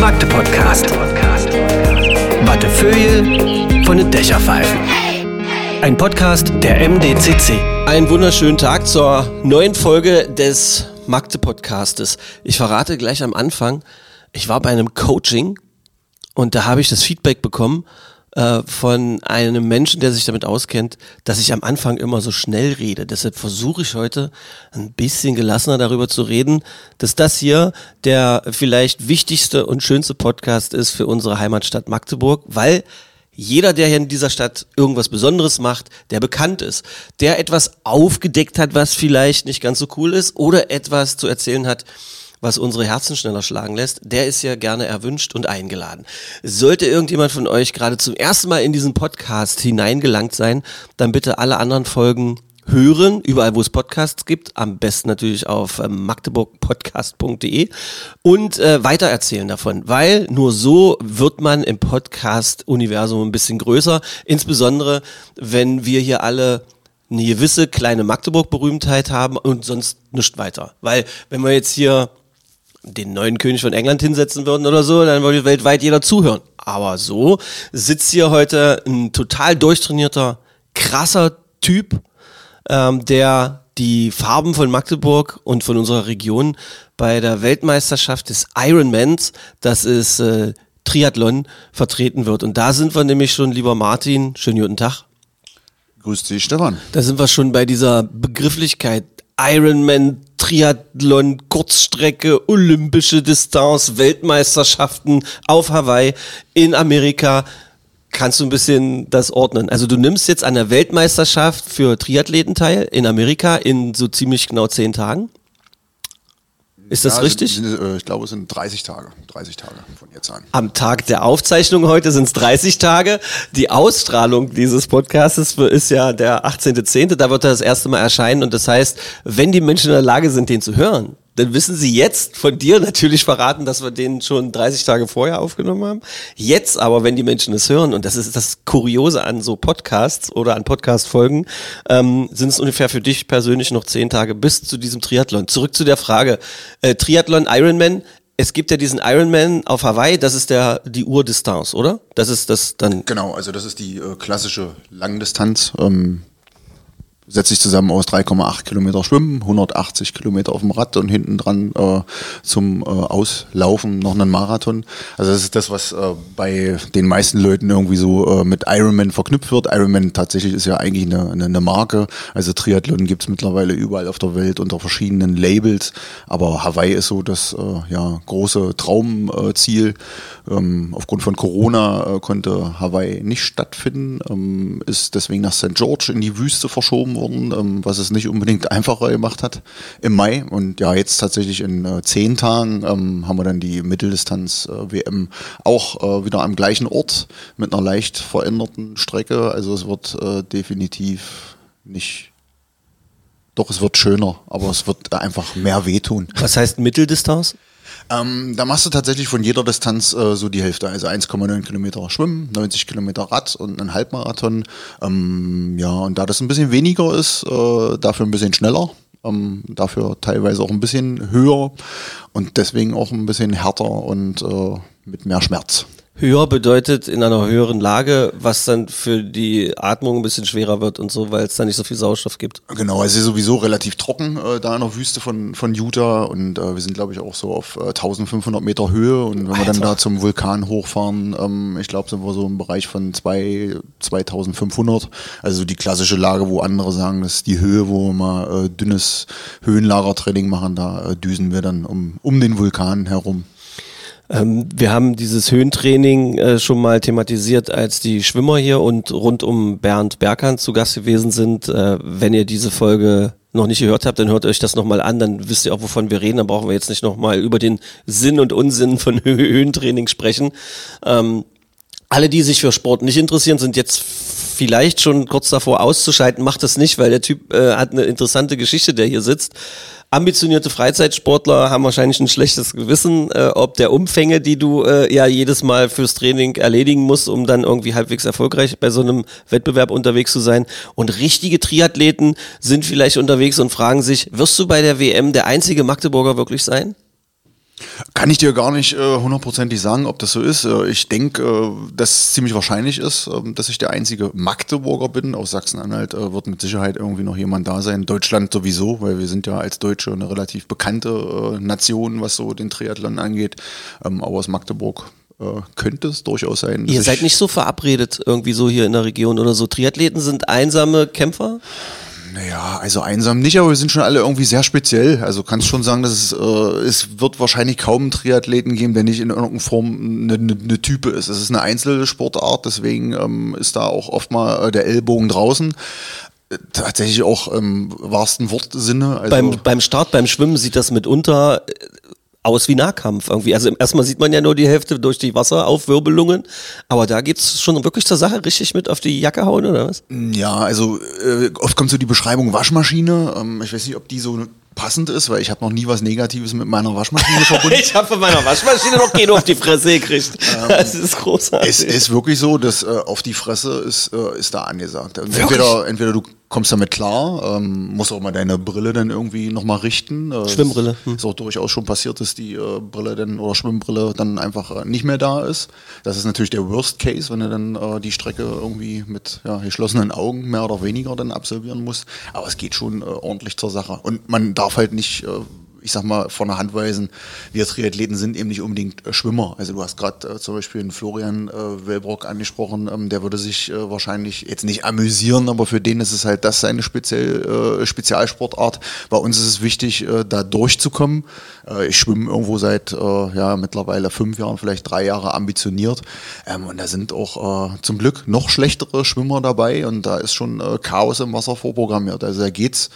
Magde Podcast. Wattefeuille von den Dächerpfeifen. Ein Podcast der MDCC. Einen wunderschönen Tag zur neuen Folge des Magde Podcastes. Ich verrate gleich am Anfang, ich war bei einem Coaching und da habe ich das Feedback bekommen äh, von einem Menschen, der sich damit auskennt, dass ich am Anfang immer so schnell rede. Deshalb versuche ich heute ein bisschen gelassener darüber zu reden, dass das hier der vielleicht wichtigste und schönste Podcast ist für unsere Heimatstadt Magdeburg, weil jeder, der hier in dieser Stadt irgendwas Besonderes macht, der bekannt ist, der etwas aufgedeckt hat, was vielleicht nicht ganz so cool ist oder etwas zu erzählen hat, was unsere Herzen schneller schlagen lässt, der ist ja gerne erwünscht und eingeladen. Sollte irgendjemand von euch gerade zum ersten Mal in diesen Podcast hineingelangt sein, dann bitte alle anderen Folgen hören, überall wo es Podcasts gibt, am besten natürlich auf ähm, magdeburgpodcast.de und äh, weitererzählen davon, weil nur so wird man im Podcast-Universum ein bisschen größer, insbesondere wenn wir hier alle eine gewisse kleine Magdeburg-Berühmtheit haben und sonst nichts weiter. Weil wenn wir jetzt hier den neuen König von England hinsetzen würden oder so, dann würde weltweit jeder zuhören. Aber so sitzt hier heute ein total durchtrainierter, krasser Typ, ähm, der die Farben von Magdeburg und von unserer Region bei der Weltmeisterschaft des Ironmans, das ist äh, Triathlon, vertreten wird. Und da sind wir nämlich schon, lieber Martin, schönen guten Tag. Grüß dich, Stefan. Da sind wir schon bei dieser Begrifflichkeit Ironman, Triathlon, Kurzstrecke, olympische Distanz, Weltmeisterschaften auf Hawaii, in Amerika. Kannst du ein bisschen das ordnen? Also du nimmst jetzt an der Weltmeisterschaft für Triathleten teil in Amerika in so ziemlich genau zehn Tagen. Ist das Ja, richtig? sind- äh, Ich glaube, es sind 30 Tage. 30 Tage von jetzt an. Am Tag der Aufzeichnung heute sind es 30 Tage. Die Ausstrahlung dieses Podcastes ist ja der 18.10. Da wird er das erste Mal erscheinen. Und das heißt, wenn die Menschen in der Lage sind, den zu hören, dann wissen sie jetzt von dir natürlich verraten, dass wir den schon 30 Tage vorher aufgenommen haben. Jetzt aber, wenn die Menschen es hören, und das ist das Kuriose an so Podcasts oder an Podcast-Folgen, ähm, sind es ungefähr für dich persönlich noch 10 Tage bis zu diesem Triathlon. Zurück zu der Frage. Äh, Triathlon, Ironman, es gibt ja diesen Ironman auf Hawaii, das ist der die Urdistanz, oder? Das ist das dann. Genau, also das ist die äh, klassische Langdistanz. Ähm, setzt sich zusammen aus 3,8 Kilometer Schwimmen, 180 Kilometer auf dem Rad und hinten dran äh, zum äh, Auslaufen noch einen Marathon. Also das ist das, was äh, bei den meisten Leuten irgendwie so äh, mit Ironman verknüpft wird. Ironman tatsächlich ist ja eigentlich eine, eine, eine Marke. Also Triathlon gibt's mittlerweile überall auf der Welt unter verschiedenen Labels. Aber Hawaii ist so das äh, ja, große Traumziel. Ähm, aufgrund von Corona äh, konnte Hawaii nicht stattfinden, ähm, ist deswegen nach St. George in die Wüste verschoben worden, ähm, was es nicht unbedingt einfacher gemacht hat im Mai. Und ja, jetzt tatsächlich in äh, zehn Tagen ähm, haben wir dann die Mitteldistanz äh, auch äh, wieder am gleichen Ort mit einer leicht veränderten Strecke. Also es wird definitiv nicht. Doch, es wird schöner, aber es wird einfach mehr wehtun. Was heißt Mitteldistanz? Ähm, da machst du tatsächlich von jeder Distanz äh, so die Hälfte. Also 1,9 Kilometer Schwimmen, 90 Kilometer Rad und ein Halbmarathon. Ähm, ja, und da das ein bisschen weniger ist, äh, dafür ein bisschen schneller. Ähm, dafür teilweise auch ein bisschen höher und deswegen auch ein bisschen härter und äh, mit mehr Schmerz. Höher bedeutet in einer höheren Lage, was dann für die Atmung ein bisschen schwerer wird und so, weil es da nicht so viel Sauerstoff gibt. Genau, es ist sowieso relativ trocken äh, da in der Wüste von, von Utah und äh, wir sind, glaube ich, auch so auf äh, 1500 Meter Höhe und wenn wir dann da zum Vulkan hochfahren, ähm, ich glaube, sind wir so im Bereich von zwei, 2500, also die klassische Lage, wo andere sagen, das ist die Höhe, wo wir mal äh, dünnes Höhenlagertraining machen, da äh, düsen wir dann um, um den Vulkan herum. Ähm, wir haben dieses Höhentraining äh, schon mal thematisiert, als die Schwimmer hier und rund um Bernd Berghand zu Gast gewesen sind. Äh, wenn ihr diese Folge noch nicht gehört habt, dann hört euch das nochmal an, dann wisst ihr auch, wovon wir reden. Dann brauchen wir jetzt nicht nochmal über den Sinn und Unsinn von Hö Höhentraining sprechen. Ähm, Alle, die sich für Sport nicht interessieren, sind jetzt vielleicht schon kurz davor auszuschalten. Macht das nicht, weil der Typ äh, hat eine interessante Geschichte, der hier sitzt. Ambitionierte Freizeitsportler haben wahrscheinlich ein schlechtes Gewissen, äh, ob der Umfänge, die du äh, ja jedes Mal fürs Training erledigen musst, um dann irgendwie halbwegs erfolgreich bei so einem Wettbewerb unterwegs zu sein. Und richtige Triathleten sind vielleicht unterwegs und fragen sich, wirst du bei der WM der einzige Magdeburger wirklich sein? Kann ich dir gar nicht äh, hundertprozentig sagen, ob das so ist. Äh, ich denke, äh, dass es ziemlich wahrscheinlich ist, äh, dass ich der einzige Magdeburger bin. Aus Sachsen-Anhalt äh, wird mit Sicherheit irgendwie noch jemand da sein. Deutschland sowieso, weil wir sind ja als Deutsche eine relativ bekannte äh, Nation, was so den Triathlon angeht. Ähm, aber aus Magdeburg äh, könnte es durchaus sein. Ihr seid nicht so verabredet irgendwie so hier in der Region oder so. Triathleten sind einsame Kämpfer? Naja, also einsam nicht, aber wir sind schon alle irgendwie sehr speziell. Also kannst schon sagen, dass es, äh, es wird wahrscheinlich kaum einen Triathleten geben, der nicht in irgendeiner Form eine, eine, eine Type ist. Es ist eine Einzelsportart, deswegen ähm, ist da auch oft mal äh, der Ellbogen draußen. Äh, Tatsächlich auch im wahrsten Wortsinne. Also, Beim, beim Start, beim Schwimmen sieht das mitunter äh, aus wie Nahkampf irgendwie. Also erstmal sieht man ja nur die Hälfte durch die Wasseraufwirbelungen, aber da geht's schon wirklich zur Sache, richtig mit auf die Jacke hauen oder was? Ja, also äh, oft kommt so die Beschreibung Waschmaschine. Ähm, ich weiß nicht, ob die so passend ist, weil ich habe noch nie was Negatives mit meiner Waschmaschine verbunden. Ich habe von meiner Waschmaschine noch keinen auf die Fresse gekriegt. Das ist großartig. Es ist wirklich so, dass äh, auf die Fresse ist, äh, ist da angesagt. Entweder, entweder du kommst damit klar, ähm, musst auch mal deine Brille dann irgendwie nochmal richten. Äh, Schwimmbrille, hm. Ist auch durchaus schon passiert, dass die äh, Brille dann oder Schwimmbrille dann einfach äh, nicht mehr da ist. Das ist natürlich der Worst Case, wenn du dann äh, die Strecke irgendwie mit ja, geschlossenen Augen mehr oder weniger dann absolvieren musst. Aber es geht schon äh, ordentlich zur Sache. Und man darf halt nicht, äh, ich sag mal, von der Hand weisen, wir Triathleten sind eben nicht unbedingt äh, Schwimmer. Also du hast gerade äh, zum Beispiel einen Florian äh, Wellbrock angesprochen, ähm, der würde sich äh, wahrscheinlich jetzt nicht amüsieren, aber für den ist es halt das seine speziell, äh, Spezialsportart. Bei uns ist es wichtig, äh, da durchzukommen. Äh, ich schwimme irgendwo seit äh, ja, mittlerweile fünf Jahren, vielleicht drei Jahre ambitioniert. Ähm, und da sind auch äh, zum Glück noch schlechtere Schwimmer dabei und da ist schon äh, Chaos im Wasser vorprogrammiert. Also da geht's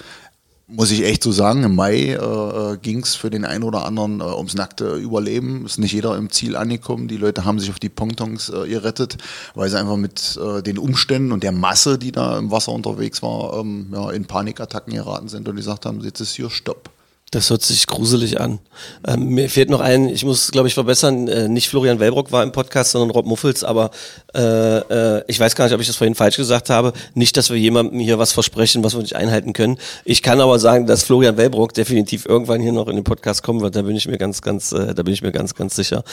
muss ich echt so sagen, im Mai äh, ging es für den einen oder anderen äh, ums nackte Überleben. Ist nicht jeder im Ziel angekommen. Die Leute haben sich auf die Pontons äh, gerettet, weil sie einfach mit äh, den Umständen und der Masse, die da im Wasser unterwegs war, ähm, ja, in Panikattacken geraten sind und gesagt haben, jetzt ist hier Stopp. Das hört sich gruselig an. Ähm, mir fehlt noch ein, ich muss, glaube ich, verbessern, äh, nicht Florian Wellbrock war im Podcast, sondern Rob Muffels, aber äh, äh, ich weiß gar nicht, ob ich das vorhin falsch gesagt habe. Nicht, dass wir jemandem hier was versprechen, was wir nicht einhalten können. Ich kann aber sagen, dass Florian Wellbrock definitiv irgendwann hier noch in den Podcast kommen wird, da bin ich mir ganz, ganz, äh, da bin ich mir ganz, ganz sicher.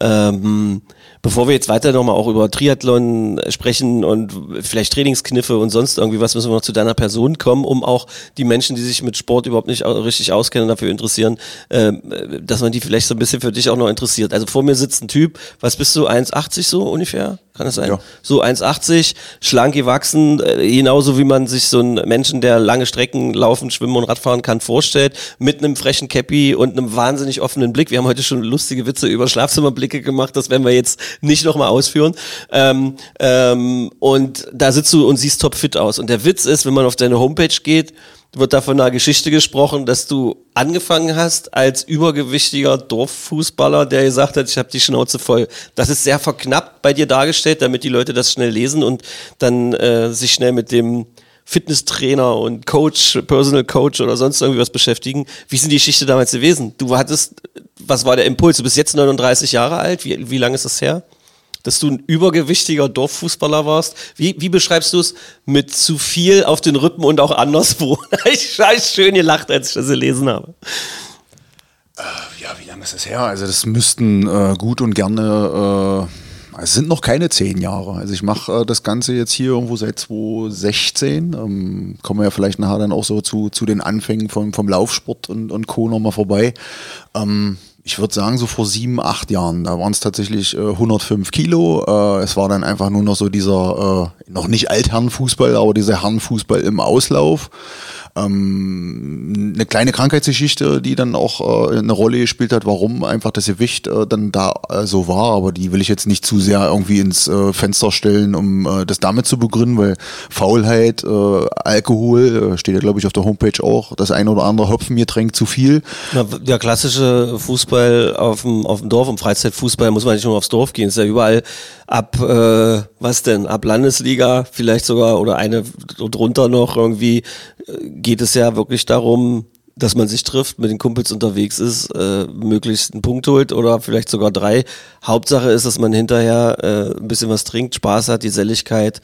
Ähm, bevor wir jetzt weiter nochmal auch über Triathlon sprechen und vielleicht Trainingskniffe und sonst irgendwie was, müssen wir noch zu deiner Person kommen, um auch die Menschen, die sich mit Sport überhaupt nicht richtig auskennen und dafür interessieren, äh, dass man die vielleicht so ein bisschen für dich auch noch interessiert. Also vor mir sitzt ein Typ, was bist du, 1,80 so ungefähr? Kann das sein? Ja. So 1,80, schlank gewachsen, äh, genauso wie man sich so einen Menschen, der lange Strecken laufen, schwimmen und Radfahren kann, vorstellt, mit einem frechen Cappy und einem wahnsinnig offenen Blick. Wir haben heute schon lustige Witze über Schlafzimmerblicke gemacht, das werden wir jetzt nicht nochmal ausführen. Ähm, ähm, und da sitzt du und siehst topfit aus. Und der Witz ist, wenn man auf deine Homepage geht, wird da von einer Geschichte gesprochen, dass du angefangen hast als übergewichtiger Dorffußballer, der gesagt hat, ich habe die Schnauze voll. Das ist sehr verknappt bei dir dargestellt, damit die Leute das schnell lesen und dann äh, sich schnell mit dem Fitnesstrainer und Coach, Personal Coach oder sonst irgendwie was beschäftigen. Wie sind die Geschichte damals gewesen? Du hattest, was war der Impuls? Du bist jetzt 39 Jahre alt. Wie, wie lange ist das her? Dass du ein übergewichtiger Dorffußballer warst. Wie, wie beschreibst du es mit zu viel auf den Rippen und auch anderswo? ich habe schön gelacht, als ich das gelesen habe. Ja, wie lange ist das her? Also das müssten äh, gut und gerne, äh, es sind noch keine zehn Jahre. Also ich mache äh, das Ganze jetzt hier irgendwo seit 2016. Ähm, kommen wir ja vielleicht nachher dann auch so zu, zu den Anfängen vom, vom Laufsport und, und Co. nochmal vorbei. Ähm, ich würde sagen, so vor sieben, acht Jahren, da waren es tatsächlich äh, 105 Kilo. Äh, es war dann einfach nur noch so dieser, äh, noch nicht Altherrenfußball, aber dieser Herrenfußball im Auslauf. Ähm, eine kleine Krankheitsgeschichte, die dann auch äh, eine Rolle gespielt hat, warum einfach das Gewicht äh, dann da äh, so war. Aber die will ich jetzt nicht zu sehr irgendwie ins äh, Fenster stellen, um äh, das damit zu begründen, weil Faulheit, äh, Alkohol, äh, steht ja glaube ich auf der Homepage auch, das ein oder andere Hopfengetränk zu viel. Na, der klassische Fußball auf dem, auf dem Dorf, im Freizeitfußball muss man nicht nur aufs Dorf gehen, ist ja überall ab, äh, was denn, ab Landesliga vielleicht sogar oder eine drunter noch irgendwie, geht es ja wirklich darum, dass man sich trifft, mit den Kumpels unterwegs ist, äh, möglichst einen Punkt holt oder vielleicht sogar drei. Hauptsache ist, dass man hinterher äh, ein bisschen was trinkt, Spaß hat, die Selligkeit.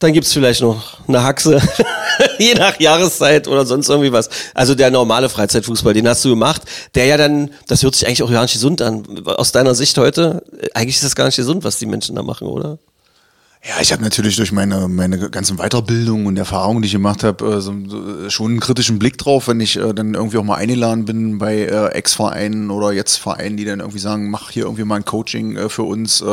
Dann gibt's vielleicht noch eine Haxe, je nach Jahreszeit oder sonst irgendwie was. Also der normale Freizeitfußball, den hast du gemacht, der ja dann, das hört sich eigentlich auch gar nicht gesund an. Aus deiner Sicht heute, äh, eigentlich ist das gar nicht gesund, was die Menschen da machen, oder? Ja, ich habe natürlich durch meine, meine ganzen Weiterbildungen und Erfahrungen, die ich gemacht habe, äh, so, so, schon einen kritischen Blick drauf, wenn ich äh, dann irgendwie auch mal eingeladen bin bei äh, Ex-Vereinen oder jetzt Vereinen, die dann irgendwie sagen, mach hier irgendwie mal ein Coaching äh, für uns.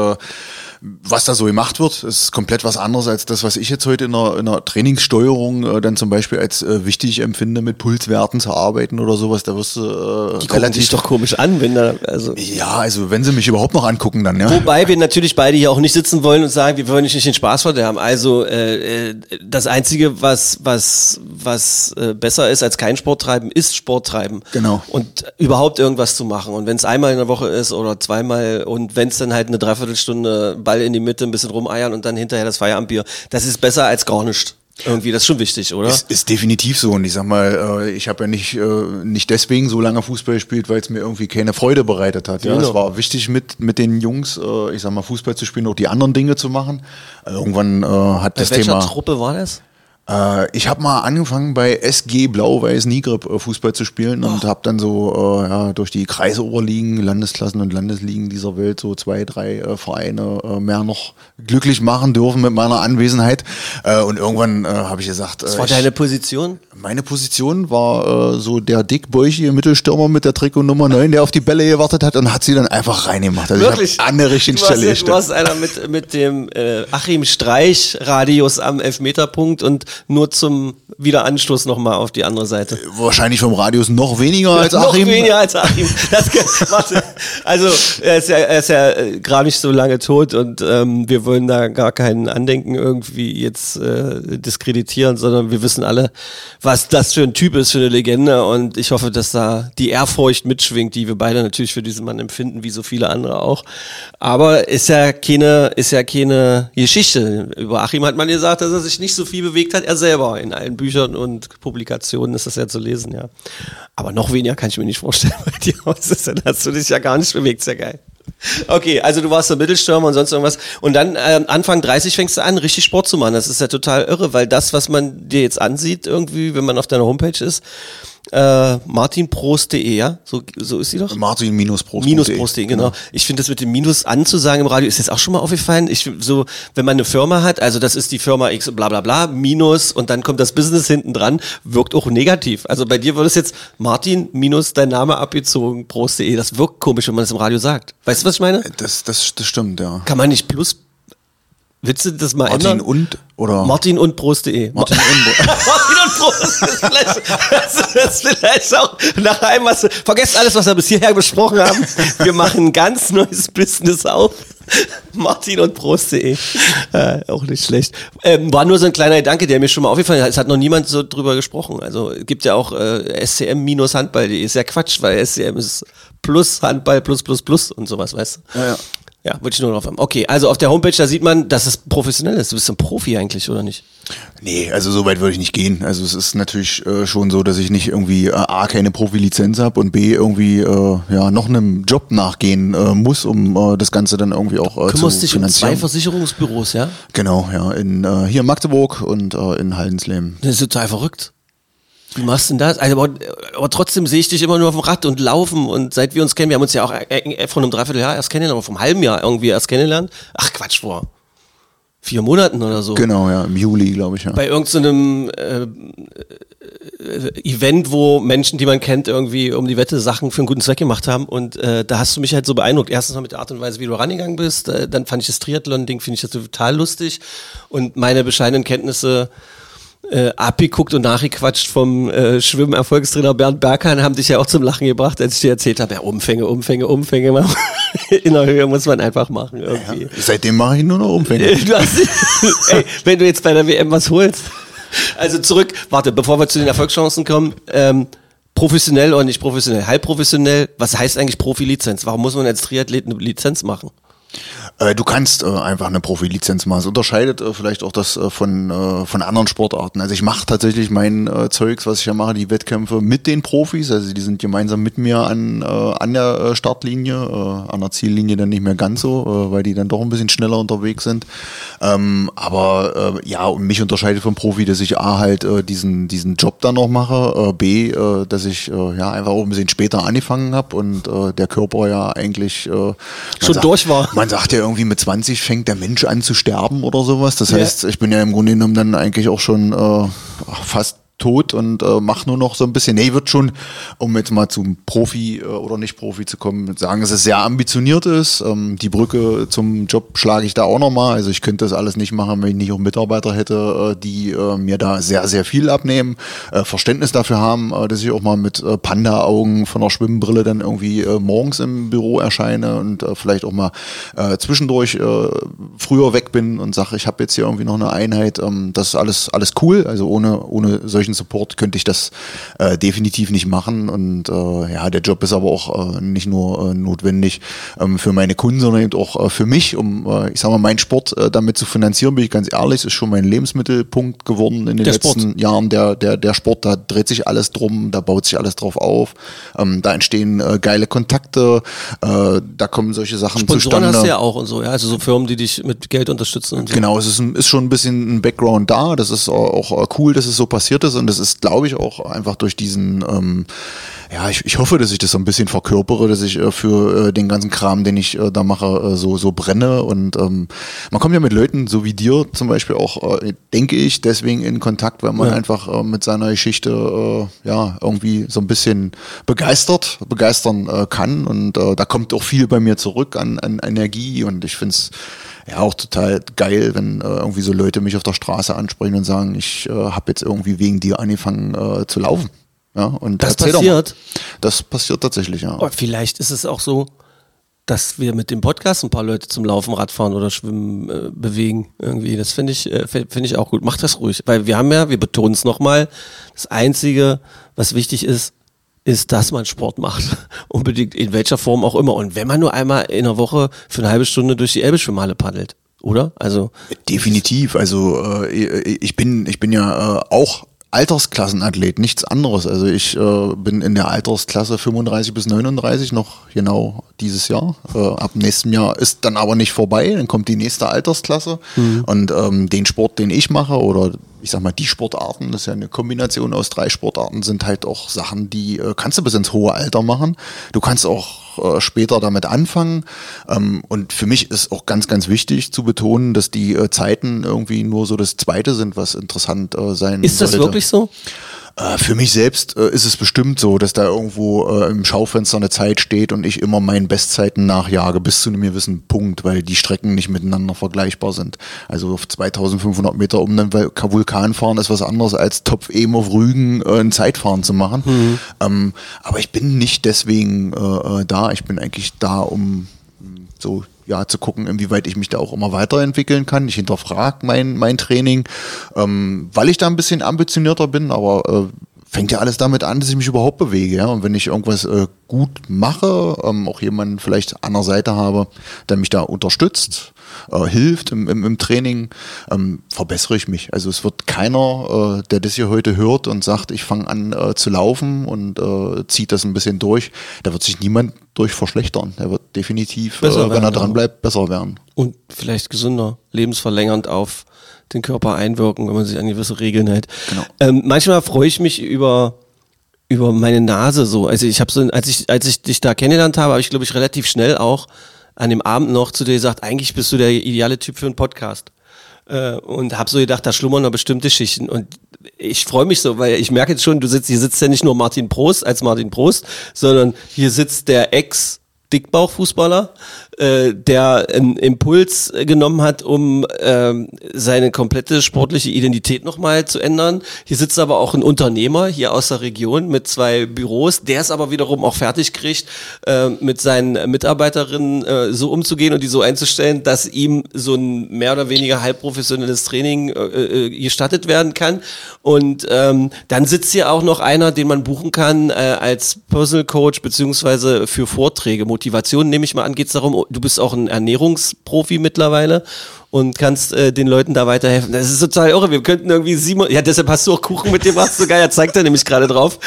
Was da so gemacht wird, ist komplett was anderes als das, was ich jetzt heute in einer, in einer Trainingssteuerung äh, dann zum Beispiel als äh, wichtig empfinde, mit Pulswerten zu arbeiten oder sowas. Da wirst du äh, Die gucken dich doch komisch an, wenn da, also. Ja, also wenn sie mich überhaupt noch angucken, dann ja. Wobei wir natürlich beide hier auch nicht sitzen wollen und sagen, wir wollen nicht den Spaß verderben. Also äh, äh, das Einzige, was was was äh, besser ist als kein Sport treiben, ist Sport treiben. Genau. Und überhaupt irgendwas zu machen. Und wenn es einmal in der Woche ist oder zweimal und wenn es dann halt eine Dreiviertelstunde Ball in die Mitte, ein bisschen rumeiern und dann hinterher das Feierabendbier, das ist besser als gar nicht. Irgendwie, das ist schon wichtig, oder? Ist, ist definitiv so. Und ich sag mal, äh, ich habe ja nicht, äh, nicht deswegen so lange Fußball gespielt, weil es mir irgendwie keine Freude bereitet hat. Ja, Genau. es war wichtig, mit, mit den Jungs, äh, ich sag mal, Fußball zu spielen, auch die anderen Dinge zu machen. Äh, irgendwann hat Bei das welcher Thema. Truppe war das? Äh, ich habe mal angefangen bei SG Blau-Weiß Nigrip äh, Fußball zu spielen und habe dann so äh, ja, durch die Kreisoberligen, Landesklassen und Landesligen dieser Welt so zwei, drei äh, Vereine äh, mehr noch glücklich machen dürfen mit meiner Anwesenheit. Äh, und irgendwann habe ich gesagt, Was war ich, deine Position? meine Position war so der dickbäuchige Mittelstürmer mit der Trikot Nummer 9, der auf die Bälle gewartet hat und hat sie dann einfach reingemacht. Also ich habe an der richtigen du warst, Stelle du gestanden. warst einer mit, mit dem Achim Streich Radius am Elfmeterpunkt und nur zum Wiederanstoß nochmal auf die andere Seite. Wahrscheinlich vom Radius noch weniger als Noch Achim. weniger als Achim. Das, warte, also er ist ja, er ist ja äh, gerade nicht so lange tot und ähm, wir wollen da gar kein Andenken irgendwie jetzt äh, diskreditieren, sondern wir wissen alle, was das für ein Typ ist, für eine Legende und ich hoffe, dass da die Ehrfurcht mitschwingt, die wir beide natürlich für diesen Mann empfinden, wie so viele andere auch. Aber ist ja keine, ist ja keine Geschichte. Über Achim hat man gesagt, dass er sich nicht so viel bewegt hat, er selber. In allen Büchern und Publikationen ist das ja zu lesen, ja. Aber noch weniger kann ich mir nicht vorstellen bei dir. Was ist denn? Hast du dich ja gar nicht bewegt, sehr geil. Okay, also du warst der Mittelstürmer und sonst irgendwas. Und dann ähm, Anfang 30 fängst du an, richtig Sport zu machen. Das ist ja total irre, weil das, was man dir jetzt ansieht, irgendwie, wenn man auf deiner Homepage ist, äh, martinprost.de, ja? So, so ist sie doch? Martin-Prost. Minus-Prost.de, genau. Ich finde das mit dem Minus anzusagen im Radio, ist jetzt auch schon mal aufgefallen. Ich so, wenn man eine Firma hat, also das ist die Firma X bla bla bla, Minus und dann kommt das Business hinten dran, wirkt auch negativ. Also bei dir würde es jetzt Martin minus dein Name abgezogen, Prost.de, das wirkt komisch, wenn man das im Radio sagt. Weißt du, was ich meine? Das, das, das stimmt, ja. Kann man nicht plus, willst du das mal Martin ändern? und oder Martin und Prost.de. Martin und Martin und Prost ist vielleicht, das ist vielleicht auch nach allem, was vergesst alles, was wir bis hierher besprochen haben. Wir machen ein ganz neues Business auf. Martin und Prost.de. Äh, auch nicht schlecht. Ähm, war nur so ein kleiner Gedanke, der mir schon mal aufgefallen hat. Es hat noch niemand so drüber gesprochen. Also es gibt ja auch äh, SCM-Handball.de. Ist ja Quatsch, weil SCM ist plus Handball plus plus plus und sowas, weißt du? Ja, ja. Ja, wollte ich nur drauf haben. Okay, also auf der Homepage, da sieht man, dass es professionell ist. Du bist ein Profi eigentlich, oder nicht? Nee, also so weit würde ich nicht gehen. Also es ist natürlich äh, schon so, dass ich nicht irgendwie äh, A, keine Profilizenz habe und B, irgendwie äh, ja noch einem Job nachgehen äh, muss, um äh, das Ganze dann irgendwie auch äh, zu kümmerst dich um zwei. Versicherungsbüros, ja? genau, ja, in, äh, hier in Magdeburg und in Haldensleben. Das ist total verrückt. Wie machst du denn das? Also, aber, aber trotzdem sehe ich dich immer nur auf dem Rad und laufen und seit wir uns kennen, wir haben uns ja auch äh, äh, vor einem Dreivierteljahr erst kennengelernt, aber vom halben Jahr irgendwie erst kennengelernt. Ach Quatsch, vor vier Monaten oder so. Genau, ja, im Juli, glaube ich, ja. Bei irgendeinem äh, äh, Event, wo Menschen, die man kennt, irgendwie um die Wette Sachen für einen guten Zweck gemacht haben. Und äh, da hast du mich halt so beeindruckt. Erstens mal mit der Art und Weise, wie du rangegangen bist. Äh, dann fand ich das Triathlon-Ding, finde ich das total lustig. Und meine bescheidenen Kenntnisse äh, abgeguckt und nachgequatscht vom äh, Schwimmerfolgstrainer Bernd Berghahn, haben dich ja auch zum Lachen gebracht, als ich dir erzählt habe, ja, Umfänge, Umfänge, Umfänge. In der Höhe muss man einfach machen. Irgendwie. Seitdem mache ich nur noch Umfänge. Du hast, ey, wenn du jetzt bei der WM was holst. Also zurück, warte, bevor wir zu den Erfolgschancen kommen, ähm, professionell oder nicht professionell, halb professionell, was heißt eigentlich Profilizenz? Warum muss man als Triathlet eine Lizenz machen? Äh, du kannst äh, einfach eine Profilizenz machen. Es unterscheidet äh, vielleicht auch das äh, von, äh, von anderen Sportarten. Also ich mache tatsächlich mein Zeugs, was ich ja mache, die Wettkämpfe mit den Profis. Also die sind gemeinsam mit mir an, an der Startlinie, an der Ziellinie dann nicht mehr ganz so, weil die dann doch ein bisschen schneller unterwegs sind. Ähm, aber ja, und mich unterscheidet vom Profi, dass ich A halt diesen, diesen Job dann noch mache, B, dass ich ja einfach auch ein bisschen später angefangen habe und der Körper ja eigentlich Schon durch war. Man sagt ja irgendwie mit 20 fängt der Mensch an zu sterben oder sowas. Das Ja. heißt, ich bin ja im Grunde genommen dann eigentlich auch schon äh, fast tot und äh, mach nur noch so ein bisschen. Nee, wird schon, um jetzt mal zum Profi äh, oder nicht Profi zu kommen, sagen, dass es sehr ambitioniert ist. Ähm, die Brücke zum Job schlage ich da auch nochmal. Also ich könnte das alles nicht machen, wenn ich nicht auch Mitarbeiter hätte, äh, die äh, mir da sehr, sehr viel abnehmen, äh, Verständnis dafür haben, äh, dass ich auch mal mit äh, Panda-Augen von der Schwimmbrille dann irgendwie äh, morgens im Büro erscheine und äh, vielleicht auch mal äh, zwischendurch äh, früher weg bin und sage, ich habe jetzt hier irgendwie noch eine Einheit. Ähm, das ist alles, alles cool. Also ohne, ohne solchen Support könnte ich das äh, definitiv nicht machen. Und äh, ja, der Job ist aber auch äh, nicht nur äh, notwendig ähm, für meine Kunden, sondern eben auch äh, für mich, um, äh, ich sag mal, meinen Sport äh, damit zu finanzieren, bin ich ganz ehrlich, ist schon mein Lebensmittelpunkt geworden in den Der letzten Sport. Jahren. Der, der, der Sport, da dreht sich alles drum, da baut sich alles drauf auf. Ähm, da entstehen äh, geile Kontakte, äh, da kommen solche Sachen Sponsoren zustande. hast du ja auch und so, ja. Also so Firmen, die dich mit Geld unterstützen und so. Genau, es ist, ein, ist schon ein bisschen ein Background da. Das ist auch auch cool, dass es so passiert ist. Und das ist, glaube ich, auch einfach durch diesen, ähm, ja, ich, ich hoffe, dass ich das so ein bisschen verkörpere, dass ich äh, für äh, den ganzen Kram, den ich äh, da mache, äh, so, so brenne. Und ähm, man kommt ja mit Leuten, so wie dir zum Beispiel auch, äh, denke ich, deswegen in Kontakt, weil man Ja. einfach äh, mit seiner Geschichte äh, ja irgendwie so ein bisschen begeistert, begeistern äh, kann. Und äh, da kommt auch viel bei mir zurück an, an Energie. Und ich finde es ja auch total geil, wenn äh, irgendwie so Leute mich auf der Straße ansprechen und sagen, ich äh, habe jetzt irgendwie wegen dir angefangen äh, zu laufen. Ja, und Das passiert? Das passiert tatsächlich, ja. Aber vielleicht ist es auch so, dass wir mit dem Podcast ein paar Leute zum Laufen, Radfahren oder Schwimmen äh, bewegen. Irgendwie. Das finde ich, äh, finde ich auch gut. Macht das ruhig. Weil wir haben ja, wir betonen es nochmal, das Einzige, was wichtig ist, ist, dass man Sport macht. Unbedingt in welcher Form auch immer. Und wenn man nur einmal in der Woche für eine halbe Stunde durch die Elbe-Schwimmhalle paddelt. Oder? Also, Definitiv. Also äh, ich bin, ich bin ja äh, auch Altersklassenathlet, nichts anderes. Also ich äh, bin in der Altersklasse 35 bis 39 noch genau dieses Jahr. Äh, ab nächstem Jahr ist dann aber nicht vorbei, dann kommt die nächste Altersklasse. Und ähm, den Sport, den ich mache, oder ich sag mal, die Sportarten, das ist ja eine Kombination aus drei Sportarten, sind halt auch Sachen, die äh, kannst du bis ins hohe Alter machen. Du kannst auch äh, später damit anfangen. Ähm, und für mich ist auch ganz, ganz wichtig zu betonen, dass die äh, Zeiten irgendwie nur so das Zweite sind, was interessant äh, sein ist das sollte. wirklich so? Äh, Für mich selbst äh, ist es bestimmt so, dass da irgendwo äh, im Schaufenster eine Zeit steht und ich immer meinen Bestzeiten nachjage bis zu einem gewissen Punkt, weil die Strecken nicht miteinander vergleichbar sind. Also auf 2500 Meter um den Vul- Vulkan fahren ist was anderes als Topf eben auf Rügen äh, ein Zeitfahren zu machen. Ähm, aber ich bin nicht deswegen da. Ich bin eigentlich da, um so ja, zu gucken, inwieweit ich mich da auch immer weiterentwickeln kann. Ich hinterfrage mein, mein Training, ähm, weil ich da ein bisschen ambitionierter bin, aber äh, fängt ja alles damit an, dass ich mich überhaupt bewege. Ja? Und wenn ich irgendwas äh, gut mache, ähm, auch jemanden vielleicht an der Seite habe, der mich da unterstützt, äh, hilft im, im, im Training, ähm, verbessere ich mich. Also es wird keiner, äh, der das hier heute hört und sagt, ich fange an äh, zu laufen und äh, zieht das ein bisschen durch, da wird sich niemand durch verschlechtern. Der wird definitiv, Besser äh, wenn er werden, dran ja. bleibt, besser werden. und vielleicht gesünder, lebensverlängernd auf den Körper einwirken, wenn man sich an gewisse Regeln hält. Genau. Ähm, manchmal freue ich mich über über meine Nase so. Also ich habe so, als ich als ich dich da kennengelernt habe, habe ich glaube ich relativ schnell auch an dem Abend noch zu dir gesagt, eigentlich bist du der ideale Typ für einen Podcast. Äh, und habe so gedacht, da schlummern noch bestimmte Schichten. Und ich freue mich so, weil ich merke jetzt schon, du sitzt, hier sitzt ja nicht nur Martin Prost als Martin Prost, sondern hier sitzt der Ex- Dickbauchfußballer, äh, der einen Impuls genommen hat, um ähm, seine komplette sportliche Identität nochmal zu ändern. Hier sitzt aber auch ein Unternehmer hier aus der Region mit zwei Büros, der es aber wiederum auch fertig kriegt, äh, mit seinen Mitarbeiterinnen äh, so umzugehen und die so einzustellen, dass ihm so ein mehr oder weniger halbprofessionelles Training äh, äh, gestattet werden kann. Und ähm, dann sitzt hier auch noch einer, den man buchen kann äh, als Personal Coach beziehungsweise für Vorträge. Motivation nehme ich mal an, geht es darum, du bist auch ein Ernährungsprofi mittlerweile und kannst äh, den Leuten da weiterhelfen. Das ist total irre. Wir könnten irgendwie Simon, ja, deshalb hast du auch Kuchen mitgebracht, so geil, zeigt er nämlich gerade drauf.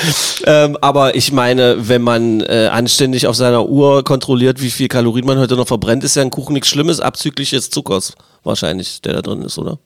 Ähm, aber ich meine, wenn man äh, anständig auf seiner Uhr kontrolliert, wie viel Kalorien man heute noch verbrennt, ist ja ein Kuchen nichts Schlimmes, abzüglich des Zuckers wahrscheinlich, der da drin ist, oder?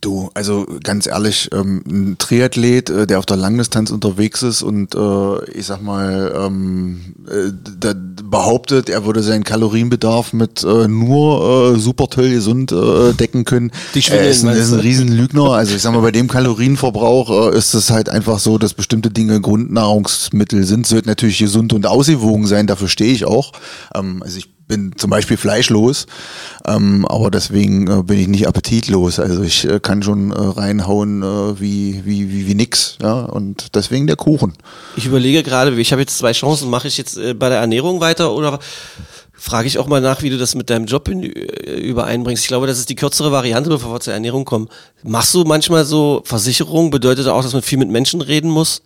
Du, also ganz ehrlich, ähm, ein Triathlet, äh, der auf der Langdistanz unterwegs ist und äh, ich sag mal, ähm, äh, da behauptet, er würde seinen Kalorienbedarf mit äh, nur äh, super toll gesund äh, decken können, Die er ist ein, ist ein? Riesenlügner. Also ich sag mal, bei dem Kalorienverbrauch äh, ist es halt einfach so, dass bestimmte Dinge Grundnahrungsmittel sind, sollten natürlich gesund und ausgewogen sein, dafür stehe ich auch. Ähm, also ich bin zum Beispiel fleischlos, ähm, aber deswegen äh, bin ich nicht appetitlos. Also ich äh, kann schon äh, reinhauen äh, wie, wie, wie, wie nix. Ja? Und deswegen der Kuchen. Ich überlege gerade, ich habe jetzt zwei Chancen, mache ich jetzt äh, bei der Ernährung weiter oder frage ich auch mal nach, wie du das mit deinem Job in, äh, übereinbringst. Ich glaube, das ist die kürzere Variante, bevor wir zur Ernährung kommen. Machst du manchmal so Versicherung? Bedeutet auch, dass man viel mit Menschen reden muss?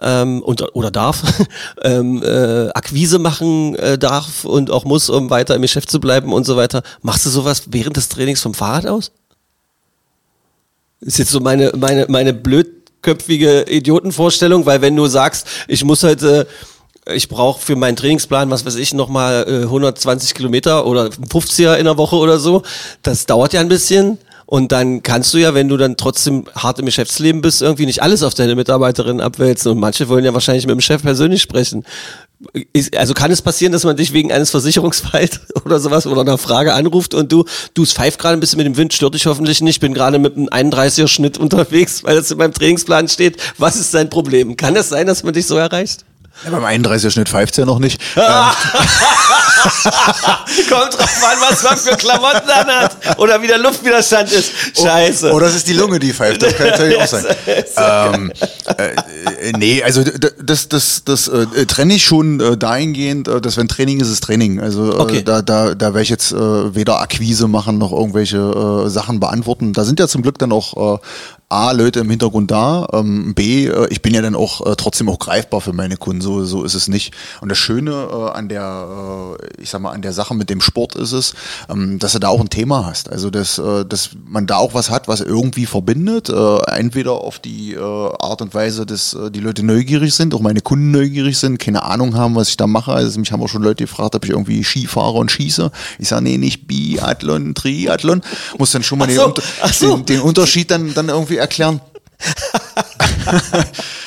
Ähm, und, oder darf, ähm, äh, Akquise machen äh, darf und auch muss, um weiter im Geschäft zu bleiben und so weiter. Machst du sowas während des Trainings vom Fahrrad aus? Ist jetzt so meine, meine, meine blödköpfige Idiotenvorstellung, weil wenn du sagst, ich muss heute, ich brauche für meinen Trainingsplan, was weiß ich, nochmal äh, 120 Kilometer oder 50er in der Woche oder so, das dauert ja ein bisschen. Und dann kannst du ja, wenn du dann trotzdem hart im Geschäftsleben bist, irgendwie nicht alles auf deine Mitarbeiterinnen abwälzen. Und manche wollen ja wahrscheinlich mit dem Chef persönlich sprechen. Ist, also kann es passieren, dass man dich wegen eines Versicherungsfalls oder sowas oder einer Frage anruft und du, du pfeift gerade ein bisschen mit dem Wind, stört dich hoffentlich nicht, bin gerade mit einem 31er Schnitt unterwegs, weil das in meinem Trainingsplan steht. Was ist dein Problem? Kann es sein, dass man dich so erreicht? Ja, beim 31er Schnitt pfeift's ja noch nicht. Kommt drauf an, was man für Klamotten anhat oder wie der Luftwiderstand ist. Scheiße. Oh, das ist die Lunge, die pfeift. Das kann natürlich auch sein. ähm, äh, äh, nee, also das, das, das äh, trenne ich schon äh, dahingehend, äh, dass wenn Training ist, ist Training. Also äh, Okay. da, da, da werde ich jetzt äh, weder Akquise machen noch irgendwelche äh, Sachen beantworten. Da sind ja zum Glück dann auch äh, A, Leute im Hintergrund da, ähm, B, äh, ich bin ja dann auch äh, trotzdem auch greifbar für meine Kunden, so, so ist es nicht. Und das Schöne äh, an der, äh, ich sag mal, an der Sache mit dem Sport ist es, ähm, dass du da auch ein Thema hast. Also dass, äh, dass man da auch was hat, was irgendwie verbindet, äh, entweder auf die Art und Weise, dass die Leute neugierig sind, auch meine Kunden neugierig sind, keine Ahnung haben, was ich da mache. Also mich haben auch schon Leute gefragt, ob ich irgendwie Ski fahre und schieße. Ich sage, nee, nicht Biathlon, Triathlon. Muss dann schon mal den, so, ach so. den, den Unterschied dann, dann irgendwie erklären.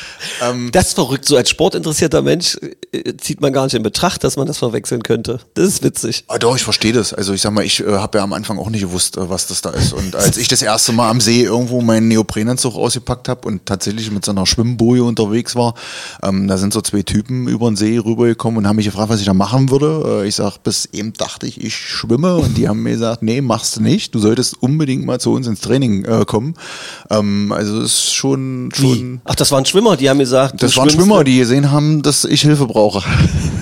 Das ist verrückt. So als sportinteressierter Mensch äh, zieht man gar nicht in Betracht, dass man das verwechseln könnte. Das ist witzig. Ah, doch, ich verstehe das. Also ich sag mal, ich äh, habe ja am Anfang auch nicht gewusst, äh, was das da ist. Und als ich das erste Mal am See irgendwo meinen Neoprenanzug ausgepackt habe und tatsächlich mit so einer Schwimmboje unterwegs war, ähm, da sind so zwei Typen über den See rübergekommen und haben mich gefragt, was ich da machen würde. Äh, ich sag, bis eben dachte ich, ich schwimme und die haben mir gesagt, nee, machst du nicht. Du solltest unbedingt mal zu uns ins Training äh, kommen. Ähm, also es ist schon, schon Ach, das waren Schwimmer, die haben gesagt, du das waren Schwimmer, die gesehen haben, dass ich Hilfe brauche.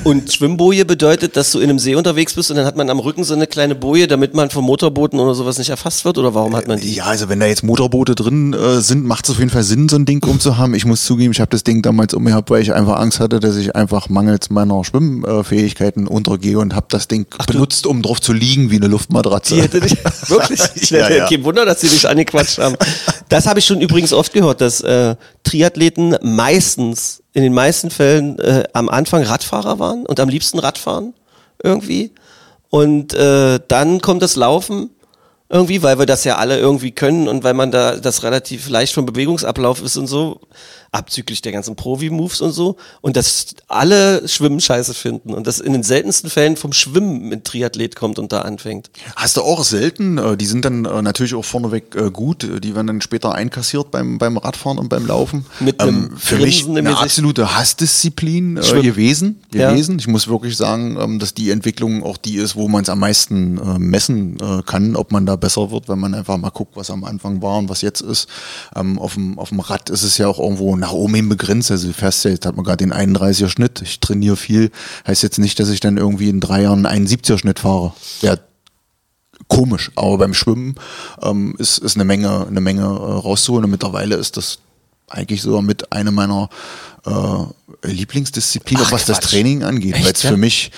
Und Schwimmboje bedeutet, dass du in einem See unterwegs bist und dann hat man am Rücken so eine kleine Boje, damit man von Motorbooten oder sowas nicht erfasst wird? Oder warum hat man die? Ja, also wenn da jetzt Motorboote drin äh, sind, macht es auf jeden Fall Sinn, so ein Ding umzuhaben. Ich muss zugeben, ich habe das Ding damals umgehabt, weil ich einfach Angst hatte, dass ich einfach mangels meiner Schwimmfähigkeiten untergehe und habe das Ding benutzt, um drauf zu liegen wie eine Luftmatratze. Die hätte dich wirklich. ja, ja. Kein Wunder, dass sie dich angequatscht haben. Das habe ich schon übrigens oft gehört, dass äh, Triathleten meistens, in den meisten Fällen äh, am Anfang Radfahrer waren und am liebsten Radfahren irgendwie. Und äh, dann kommt das Laufen irgendwie, weil wir das ja alle irgendwie können und weil man da das relativ leicht vom Bewegungsablauf ist und so, abzüglich der ganzen Provi-Moves und so, und dass alle Schwimmen scheiße finden und das in den seltensten Fällen vom Schwimmen mit Triathlet kommt und da anfängt. Hast du auch selten, äh, die sind dann äh, natürlich auch vorneweg äh, gut, die werden dann später einkassiert beim, beim Radfahren und beim Laufen. Mit einem für mich eine Gesicht. absolute Hassdisziplin äh, Schwimmen. gewesen. Ja. gewesen. Ich muss wirklich sagen, ähm, dass die Entwicklung auch die ist, wo man es am meisten äh, messen äh, kann, ob man da besser wird, wenn man einfach mal guckt, was am Anfang war und was jetzt ist. Ähm, auf, dem, auf dem Rad ist es ja auch irgendwo nach oben hin begrenzt. Also du fährst ja, jetzt hat man gerade den 31er Schnitt. Ich trainiere viel. Heißt jetzt nicht, dass ich dann irgendwie in drei Jahren einen 71er Schnitt fahre. Ja, komisch, aber beim Schwimmen ähm, ist, ist eine Menge, eine Menge äh, rauszuholen und mittlerweile ist das eigentlich sogar mit einer meiner äh, Lieblingsdisziplinen, was das Quatsch. Training angeht, weil es für mich,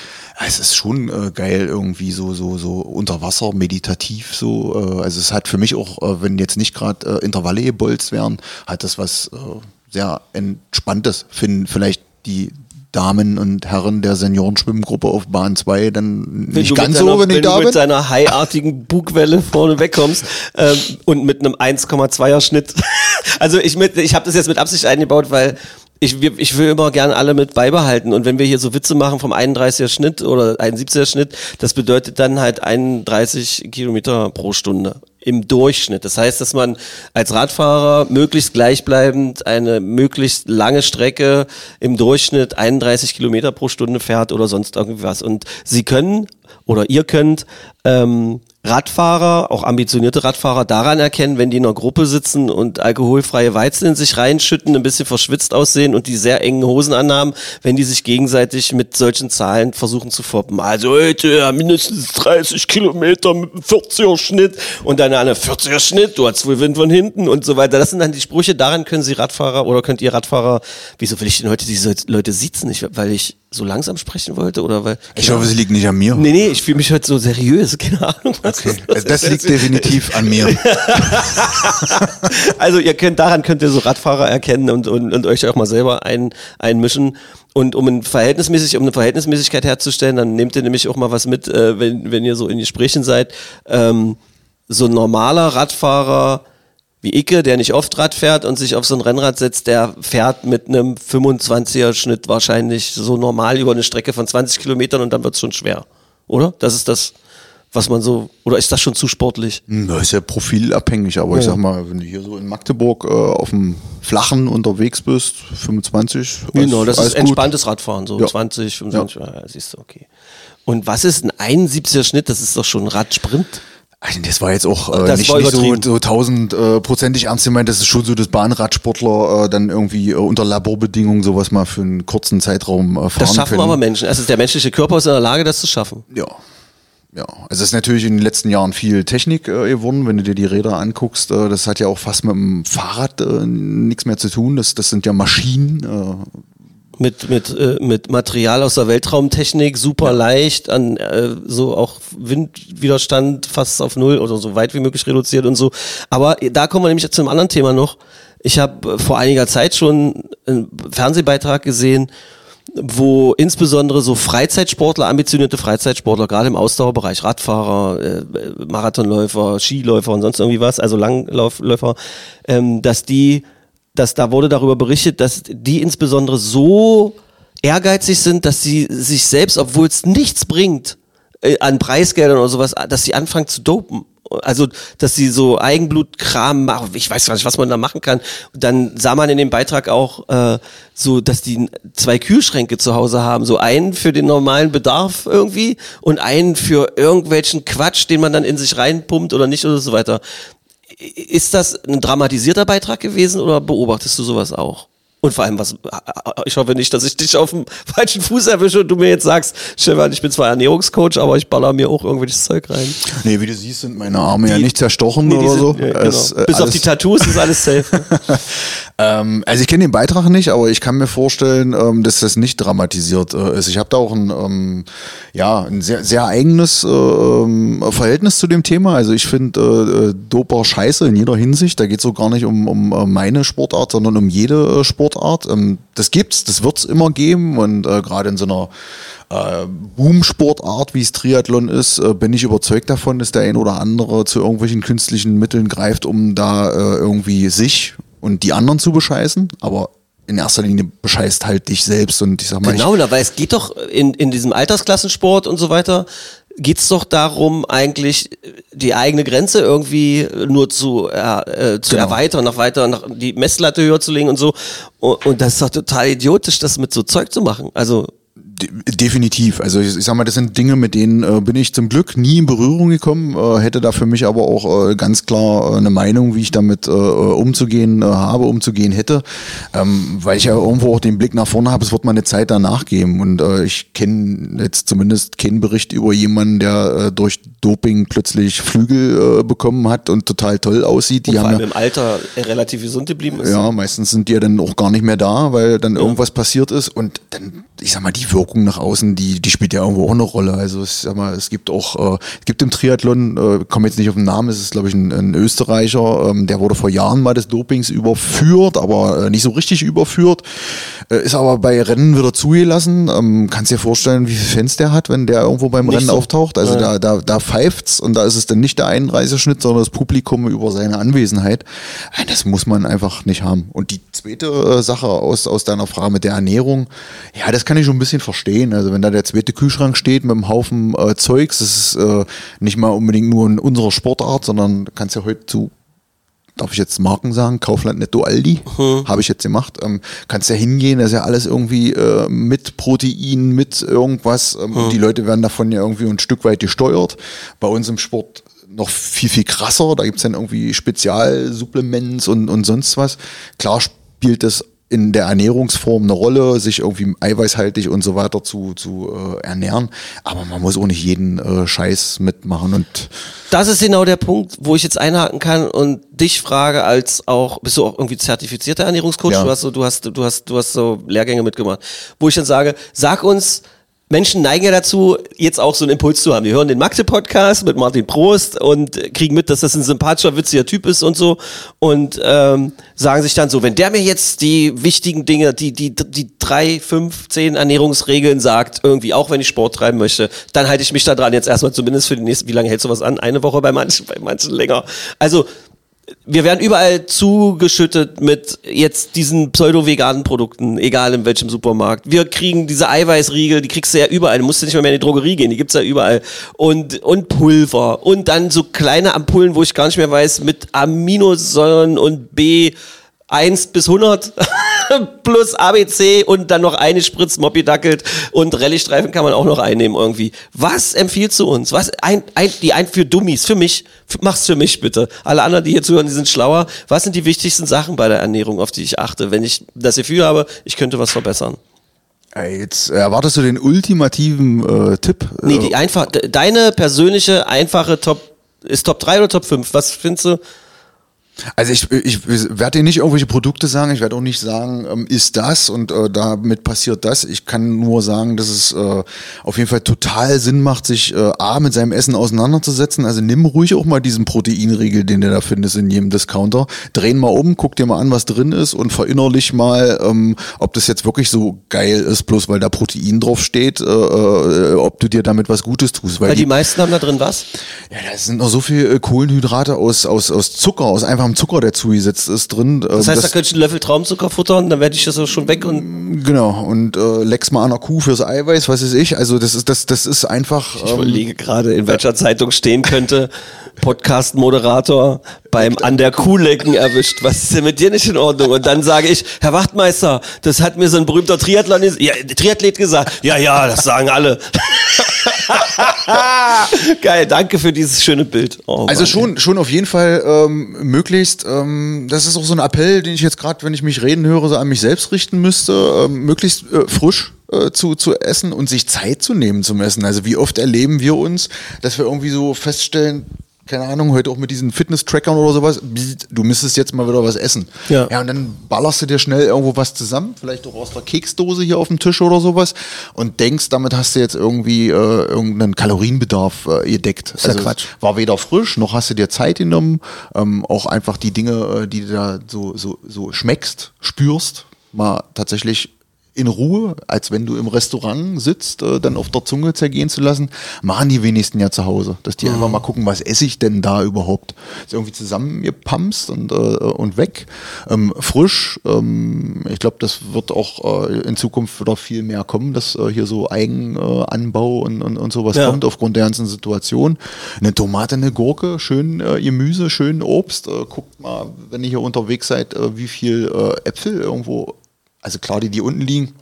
es ist schon äh, geil irgendwie so so so unter Wasser meditativ so, äh, also es hat für mich auch, äh, wenn jetzt nicht gerade äh, Intervalle gebolzt werden, hat das was äh, sehr entspanntes, finden vielleicht die Damen und Herren der Seniorenschwimmgruppe auf Bahn 2 dann nicht du ganz so, deiner, wenn ich wenn da du bin. mit seiner haiartigen Bugwelle vorne wegkommst ähm, und mit einem 1,2er Schnitt. also ich mit, ich habe das jetzt mit Absicht eingebaut, weil ich, ich will immer gerne alle mit beibehalten. Und wenn wir hier so Witze machen vom 31er Schnitt oder 71er Schnitt, das bedeutet dann halt 31 Kilometer pro Stunde im Durchschnitt. Das heißt, dass man als Radfahrer möglichst gleichbleibend eine möglichst lange Strecke im Durchschnitt 31 Kilometer pro Stunde fährt oder sonst irgendwas. Und sie können oder ihr könnt ähm, Radfahrer, auch ambitionierte Radfahrer, daran erkennen, wenn die in einer Gruppe sitzen und alkoholfreie Weizen in sich reinschütten, ein bisschen verschwitzt aussehen und die sehr engen Hosen anhaben, wenn die sich gegenseitig mit solchen Zahlen versuchen zu foppen. Also heute ja, mindestens 30 Kilometer mit einem 40er Schnitt und dann eine 40er Schnitt, du hast wohl Wind von hinten und so weiter. Das sind dann die Sprüche, daran können sie Radfahrer oder könnt ihr Radfahrer, wieso will ich denn heute diese Leute sitzen? Ich, weil ich so langsam sprechen wollte oder weil... Ich hoffe, es liegt nicht an mir. Nee, nee, ich fühle mich heute so seriös, keine Ahnung. Was Okay. das das liegt definitiv an mir. Also ihr könnt, daran könnt ihr so Radfahrer erkennen und, und, und euch auch mal selber ein, einmischen. Und um ein verhältnismäßig, um eine Verhältnismäßigkeit herzustellen, dann nehmt ihr nämlich auch mal was mit, äh, wenn, wenn ihr so in Gesprächen seid. Ähm, so ein normaler Radfahrer wie Icke, der nicht oft Rad fährt und sich auf so ein Rennrad setzt, der fährt mit einem 25er Schnitt wahrscheinlich so normal über eine Strecke von 20 Kilometern und dann wird's schon schwer. Oder? Das ist das, was man so, oder ist das schon zu sportlich? Hm, Das ist ja profilabhängig, aber ich sag mal, wenn du hier so in Magdeburg äh, auf dem Flachen unterwegs bist, 25, Genau, alles- das ist gut. entspanntes Radfahren, so Ja. 20, 25, ja. siehst du, okay. Und was ist ein 71er Schnitt? Das ist doch schon ein Radsprint. Also das war jetzt auch äh, nicht, nicht so, so tausendprozentig ernst gemeint. Das ist schon so, dass Bahnradsportler äh, dann irgendwie äh, unter Laborbedingungen sowas mal für einen kurzen Zeitraum äh, fahren Das schaffen können. aber Menschen. Also der menschliche Körper ist in der Lage, das zu schaffen. Ja. Ja, also es ist natürlich in den letzten Jahren viel Technik äh, geworden, wenn du dir die Räder anguckst. Äh, das hat ja auch fast mit dem Fahrrad äh, nichts mehr zu tun. Das, das sind ja Maschinen. Äh, Mit, mit, äh, mit Material aus der Weltraumtechnik, super leicht, an äh, so auch Windwiderstand fast auf null oder so weit wie möglich reduziert und so. Aber da kommen wir nämlich zu einem anderen Thema noch. Ich habe vor einiger Zeit schon einen Fernsehbeitrag gesehen, wo insbesondere so Freizeitsportler, ambitionierte Freizeitsportler, gerade im Ausdauerbereich, Radfahrer, äh, Marathonläufer, Skiläufer und sonst irgendwie was, also Langlaufläufer, ähm, dass die, dass da wurde darüber berichtet, dass die insbesondere so ehrgeizig sind, dass sie sich selbst, obwohl es nichts bringt, äh, an Preisgeldern oder sowas, dass sie anfangen zu dopen. Also, dass sie so Eigenblutkram machen, ich weiß gar nicht, was man da machen kann. Dann sah man in dem Beitrag auch äh, so, dass die zwei Kühlschränke zu Hause haben. So einen für den normalen Bedarf irgendwie und einen für irgendwelchen Quatsch, den man dann in sich reinpumpt oder nicht oder so weiter. Ist das ein dramatisierter Beitrag gewesen oder beobachtest du sowas auch? Und vor allem, was, ich hoffe nicht, dass ich dich auf dem falschen Fuß erwische und du mir jetzt sagst, Stefan, ich bin zwar Ernährungscoach, aber ich baller mir auch irgendwelches Zeug rein. nee, wie du siehst, sind meine Arme ja nicht zerstochen Nee, die oder so. sind- ja, genau. Es, äh, Bis auf die Tattoos ist alles safe. Ähm, also ich kenne den Beitrag nicht, aber ich kann mir vorstellen, ähm, dass das nicht dramatisiert äh, ist. Ich habe da auch ein, ähm, ja, ein sehr, sehr eigenes äh, ähm, Verhältnis zu dem Thema. Also ich finde äh, äh, Doper scheiße in jeder Hinsicht. Da geht es so gar nicht um, um äh, meine Sportart, sondern um jede Sportart. Sportart. Ähm, das gibt's, das wird's immer geben und äh, gerade in so einer äh, Boom-Sportart, wie es Triathlon ist, äh, bin ich überzeugt davon, dass der ein oder andere zu irgendwelchen künstlichen Mitteln greift, um da äh, irgendwie sich und die anderen zu bescheißen. Aber in erster Linie bescheißt halt dich selbst und ich sag mal, Genau, weil es geht doch in, in diesem Altersklassensport und so weiter, geht's doch darum, eigentlich die eigene Grenze irgendwie nur zu, äh, äh, zu Genau. erweitern, noch weiter, nach die Messlatte höher zu legen und so. Und, und das ist doch total idiotisch, das mit so Zeug zu machen. Also, definitiv. Also ich, ich sag mal, das sind Dinge, mit denen äh, bin ich zum Glück nie in Berührung gekommen, äh, hätte da für mich aber auch äh, ganz klar äh, eine Meinung, wie ich damit äh, umzugehen äh, habe, umzugehen hätte, ähm, weil ich ja irgendwo auch den Blick nach vorne habe, es wird mal eine Zeit danach geben und ich kenne jetzt zumindest keinen Bericht über jemanden, der durch Doping plötzlich Flügel bekommen hat und total toll aussieht. Die und vor allem ja, im Alter relativ gesund geblieben ist. ja, meistens sind die ja dann auch gar nicht mehr da, weil dann irgendwas passiert ist und dann, ich sag mal, die Wirkung nach außen, die, die spielt ja irgendwo auch eine Rolle. Also ich sag mal, es gibt auch, äh, es gibt im Triathlon, äh, komme jetzt nicht auf den Namen, es ist glaube ich ein, ein Österreicher, ähm, der wurde vor Jahren mal des Dopings überführt, aber äh, nicht so richtig überführt, äh, ist aber bei Rennen wieder zugelassen. Ähm, kannst dir vorstellen, wie viele Fans der hat, wenn der irgendwo beim Nicht Rennen so. auftaucht. Also Ja. da, da, da pfeift's und da ist es dann nicht der Einreiseschnitt, sondern das Publikum über seine Anwesenheit. Das muss man einfach nicht haben. Und die zweite äh, Sache aus, aus deiner Frage mit der Ernährung, ja, das kann ich schon ein bisschen verstehen. Also wenn da der zweite Kühlschrank steht mit einem Haufen äh, Zeugs, das ist äh, nicht mal unbedingt nur in unserer Sportart, sondern kannst ja heute zu darf ich jetzt Marken sagen, Kaufland Netto Aldi, habe ich jetzt gemacht. Ähm, kannst ja hingehen, das ist ja alles irgendwie äh, mit Protein, mit irgendwas. Ähm, und Die Leute werden davon ja irgendwie ein Stück weit gesteuert. Bei uns im Sport noch viel, viel krasser. Da gibt's dann irgendwie Spezialsupplements und, und sonst was. Klar spielt das in der Ernährungsform eine Rolle, sich irgendwie eiweißhaltig und so weiter zu, zu äh, ernähren. Aber man muss auch nicht jeden äh, Scheiß mitmachen und Das ist genau der Punkt, wo ich jetzt einhaken kann und dich frage als auch, bist du auch irgendwie zertifizierter Ernährungscoach? Ja. Du hast so, du hast, du hast, du hast so Lehrgänge mitgemacht, wo ich dann sage, sag uns, Menschen neigen ja dazu, jetzt auch so einen Impuls zu haben. Wir hören den Magde-Podcast mit Martin Prost und kriegen mit, dass das ein sympathischer, witziger Typ ist und so und ähm, sagen sich dann so, wenn der mir jetzt die wichtigen Dinge, die, die, die drei, fünf, zehn Ernährungsregeln sagt, irgendwie, auch wenn ich Sport treiben möchte, dann halte ich mich da dran jetzt erstmal zumindest für die nächsten, wie lange hältst du was an? Eine Woche bei manchen, bei manchen länger. Also, wir werden überall zugeschüttet mit jetzt diesen pseudo-veganen Produkten, egal in welchem Supermarkt. Wir kriegen diese Eiweißriegel, die kriegst du ja überall. Du musst ja nicht mal mehr in die Drogerie gehen, die gibt's ja überall. Und, und Pulver. Und dann so kleine Ampullen, wo ich gar nicht mehr weiß, mit Aminosäuren und B 1 bis 100 plus ABC und dann noch eine Spritz Moppy Dackelt und Rallye-Streifen kann man auch noch einnehmen irgendwie. Was empfiehlst du uns? Was ein, ein, die ein für Dummies, für mich, mach's für mich bitte. Alle anderen, die hier zuhören, die sind schlauer. Was sind die wichtigsten Sachen bei der Ernährung, auf die ich achte, wenn ich das Gefühl habe, ich könnte was verbessern? Jetzt erwartest du den ultimativen äh, Tipp. Nee, Äh, die einfach, de- deine persönliche, einfache Top, ist Top 3 oder Top 5? Was findest du? Also ich, ich werde dir nicht irgendwelche Produkte sagen, ich werde auch nicht sagen, ähm, ist das und äh, damit passiert das. Ich kann nur sagen, dass es äh, auf jeden Fall total Sinn macht, sich äh, A mit seinem Essen auseinanderzusetzen. Also nimm ruhig auch mal diesen Proteinriegel, den du da findest in jedem Discounter. Dreh ihn mal um, guck dir mal an, was drin ist und verinnerlich mal, ähm, ob das jetzt wirklich so geil ist, bloß weil da Protein drauf steht, äh, äh, ob du dir damit was Gutes tust. Weil die meisten haben da drin was? Ja, da sind noch so viel äh, Kohlenhydrate aus, aus, aus Zucker, aus einfachem Zucker, der zugesetzt ist drin. Ähm, Das heißt, da könnte ich einen Löffel Traumzucker futtern, dann werde ich das auch schon weg und genau, und äh, leck's mal an der Kuh fürs Eiweiß, was weiß ich. Also das ist, das, das ist einfach. Ich ähm, überlege gerade, in welcher Zeitung stehen könnte, Podcast-Moderator beim an der Kuh lecken erwischt. Was ist denn mit dir nicht in Ordnung? Und dann sage ich, Herr Wachtmeister, das hat mir so ein berühmter Triathlon, ja, Triathlet gesagt. Ja, ja, das sagen alle. Geil, danke für dieses schöne Bild. Oh, Also Mann. schon, schon auf jeden Fall ähm, möglichst, ähm, das ist auch so ein Appell, den ich jetzt gerade, wenn ich mich reden höre, so an mich selbst richten müsste, ähm, möglichst äh, frisch äh, zu, zu essen und sich Zeit zu nehmen zum Essen. Also wie oft erleben wir uns, dass wir irgendwie so feststellen, keine Ahnung, heute auch mit diesen Fitness-Trackern oder sowas, du müsstest jetzt mal wieder was essen. Ja. ja, und dann ballerst du dir schnell irgendwo was zusammen, vielleicht auch aus der Keksdose hier auf dem Tisch oder sowas und denkst, damit hast du jetzt irgendwie äh, irgendeinen Kalorienbedarf äh, gedeckt. ja Quatsch. War weder frisch, noch hast du dir Zeit genommen, ähm, auch einfach die Dinge, äh, die du da so, so, so schmeckst, spürst, mal tatsächlich in Ruhe, als wenn du im Restaurant sitzt, äh, dann auf der Zunge zergehen zu lassen, machen die wenigsten ja zu Hause. Dass die einfach mal gucken, was esse ich denn da überhaupt. Ist irgendwie zusammengepamst und, äh, und weg. Ähm, frisch. Ähm, ich glaube, das wird auch äh, in Zukunft wieder viel mehr kommen, dass äh, hier so Eigenanbau und, und, und sowas Ja. kommt aufgrund der ganzen Situation. Eine Tomate, eine Gurke, schön äh, Gemüse, schön Obst. Äh, guckt mal, wenn ihr hier unterwegs seid, äh, wie viel äh, Äpfel irgendwo also klar, die, die unten liegen,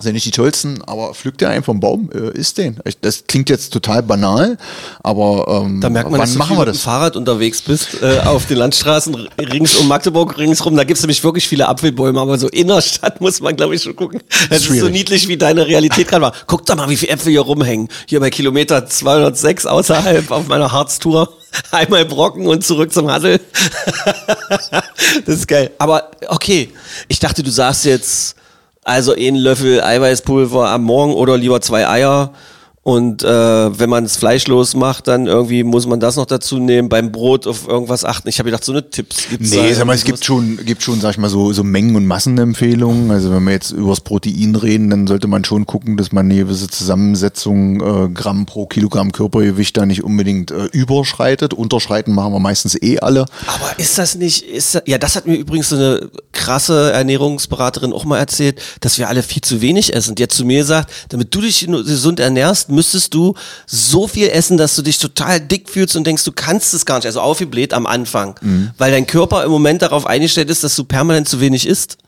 sind nicht die tollsten, aber pflückt der einen vom Baum, äh, isst den. Das klingt jetzt total banal, aber ähm, Da merkt man, wann dass du machen wir mit dem das? Fahrrad unterwegs bist, äh, auf den Landstraßen rings um Magdeburg, ringsrum. Da gibt's nämlich wirklich viele Apfelbäume, aber so innerstadt muss man, glaube ich, schon gucken. Das ist so schwierig. niedlich, wie deine Realität gerade war. Guck doch mal, wie viele Äpfel hier rumhängen. Hier bei Kilometer 206 außerhalb auf meiner Harztour. Einmal Brocken und zurück zum Hassel. das ist geil. Aber okay, ich dachte, du sagst jetzt also einen Löffel Eiweißpulver am Morgen oder lieber zwei Eier. Und äh, wenn man es fleischlos macht, dann irgendwie muss man das noch dazu nehmen, beim Brot auf irgendwas achten. Ich habe gedacht, so eine Tipps gibt's Nee, sag mal, es gibt schon, gibt schon, sag ich mal, so, so Mengen- und Massenempfehlungen. Also wenn wir jetzt übers Protein reden, dann sollte man schon gucken, dass man eine gewisse Zusammensetzung äh, Gramm pro Kilogramm Körpergewicht da nicht unbedingt äh, überschreitet. Unterschreiten machen wir meistens eh alle. Aber ist das nicht, ist das, ja, das hat mir übrigens so eine krasse Ernährungsberaterin auch mal erzählt, dass wir alle viel zu wenig essen. Die hat zu mir gesagt, damit du dich gesund ernährst, müsstest du so viel essen, dass du dich total dick fühlst und denkst, du kannst es gar nicht. Also aufgebläht am Anfang. Weil dein Körper im Moment darauf eingestellt ist, dass du permanent zu wenig isst.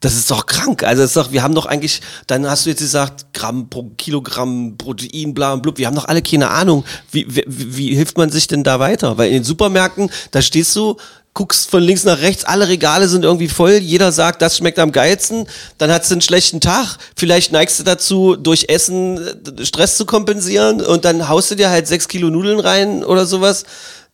Das ist doch krank. Also das ist doch, wir haben doch eigentlich, dann hast du jetzt gesagt, Gramm pro Kilogramm Protein, bla und blub. Wir haben doch alle keine Ahnung. Wie, wie, wie hilft man sich denn da weiter? Weil in den Supermärkten, da stehst du, guckst von links nach rechts, alle Regale sind irgendwie voll, jeder sagt, das schmeckt am geilsten, dann hast du einen schlechten Tag, vielleicht neigst du dazu, durch Essen äh, Stress zu kompensieren und dann haust du dir halt sechs Kilo Nudeln rein oder sowas.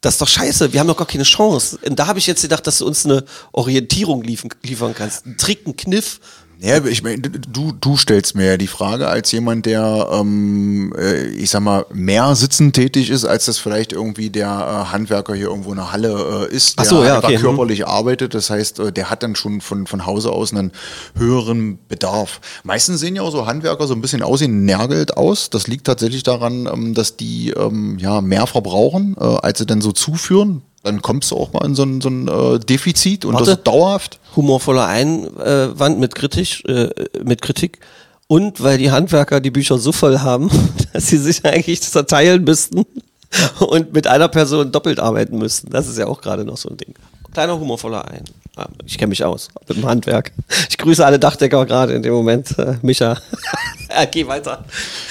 Das ist doch scheiße, wir haben doch gar keine Chance. Und da habe ich jetzt gedacht, dass du uns eine Orientierung liefern, liefern kannst. Ein Trick, ein Kniff. Ja, ich meine, du, du stellst mir ja die Frage als jemand, der, ähm, äh, ich sag mal, mehr sitzend tätig ist, als das vielleicht irgendwie der äh, Handwerker hier irgendwo in der Halle äh, ist, Ach der so, ja, okay, hm. körperlich arbeitet. Das heißt, äh, der hat dann schon von, von Hause aus einen höheren Bedarf. Meistens sehen ja auch so Handwerker so ein bisschen aussehen, nergelt aus. Das liegt tatsächlich daran, ähm, dass die ähm, ja mehr verbrauchen, äh, als sie dann so zuführen. Dann kommst du auch mal in so ein, so ein äh, Defizit und Warte. das ist dauerhaft. humorvoller Einwand mit Kritik, äh, mit Kritik. Und weil die Handwerker die Bücher so voll haben, dass sie sich eigentlich zerteilen müssten und mit einer Person doppelt arbeiten müssten. Das ist ja auch gerade noch so ein Ding. Kleiner humorvoller ein. Ah, Ich kenne mich aus mit dem Handwerk. Ich grüße alle Dachdecker gerade in dem Moment. Äh, Micha. ja, geh weiter.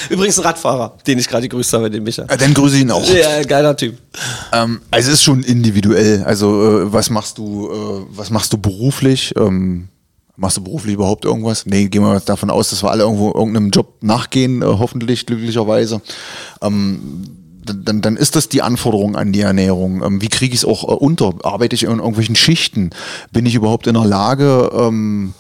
Übrigens ein Radfahrer, den ich gerade gegrüßt habe, den Micha. Äh, Dann grüße ich ihn auch. Ja, geiler Typ. Ähm, also es ist schon individuell. Also äh, was machst du, äh, was machst du beruflich? Ähm, machst du beruflich überhaupt irgendwas? Nee, gehen wir davon aus, dass wir alle irgendwo irgendeinem Job nachgehen, äh, hoffentlich, glücklicherweise. Ähm, dann- dann, ist das die Anforderung an die Ernährung. Ähm, wie kriege ich es auch äh, unter? Arbeite ich in irgendwelchen Schichten? Bin ich überhaupt in der Lage, ähm,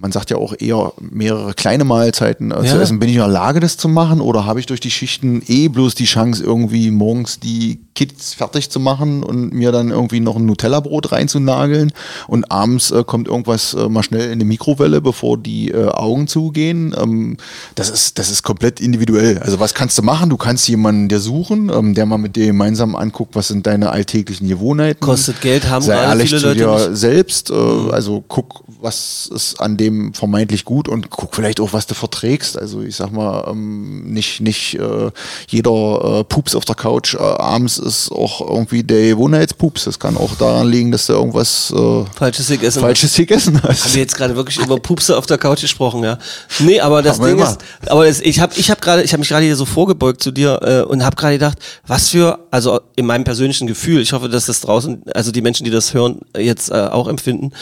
man sagt ja auch eher mehrere kleine Mahlzeiten äh, zu Ja. essen. Bin ich in der Lage, das zu machen? Oder habe ich durch die Schichten eh bloß die Chance, irgendwie morgens die Kids fertig zu machen und mir dann irgendwie noch ein Nutella-Brot reinzunageln? Und abends äh, kommt irgendwas äh, mal schnell in die Mikrowelle, bevor die äh, Augen zugehen. Ähm, das, ist, das ist komplett individuell. Also was kannst du machen? Du kannst jemanden dir suchen, ähm, der mal mit dir gemeinsam anguckt, was sind deine alltäglichen Gewohnheiten. Kostet Geld, haben Sei ehrlich viele zu Leute dir. Mhm. selbst, äh, also guck, was ist an dem vermeintlich gut und guck vielleicht auch, was du verträgst. Also ich sag mal, ähm, nicht, nicht äh, jeder äh, Pups auf der Couch abends ist auch irgendwie der Gewohnheitspups. Das kann auch daran liegen, dass du irgendwas äh, Falsches gegessen. Falsches gegessen hast. Haben wir jetzt gerade wirklich über Pupse auf der Couch gesprochen, ja? Nee, aber das Ding ist, aber das, ich habe ich hab gerade, ich habe mich gerade hier so vorgebeugt zu dir äh, und habe gerade gedacht, was für, also in meinem persönlichen Gefühl, ich hoffe, dass das draußen, also die Menschen, die das hören, jetzt äh, auch empfinden,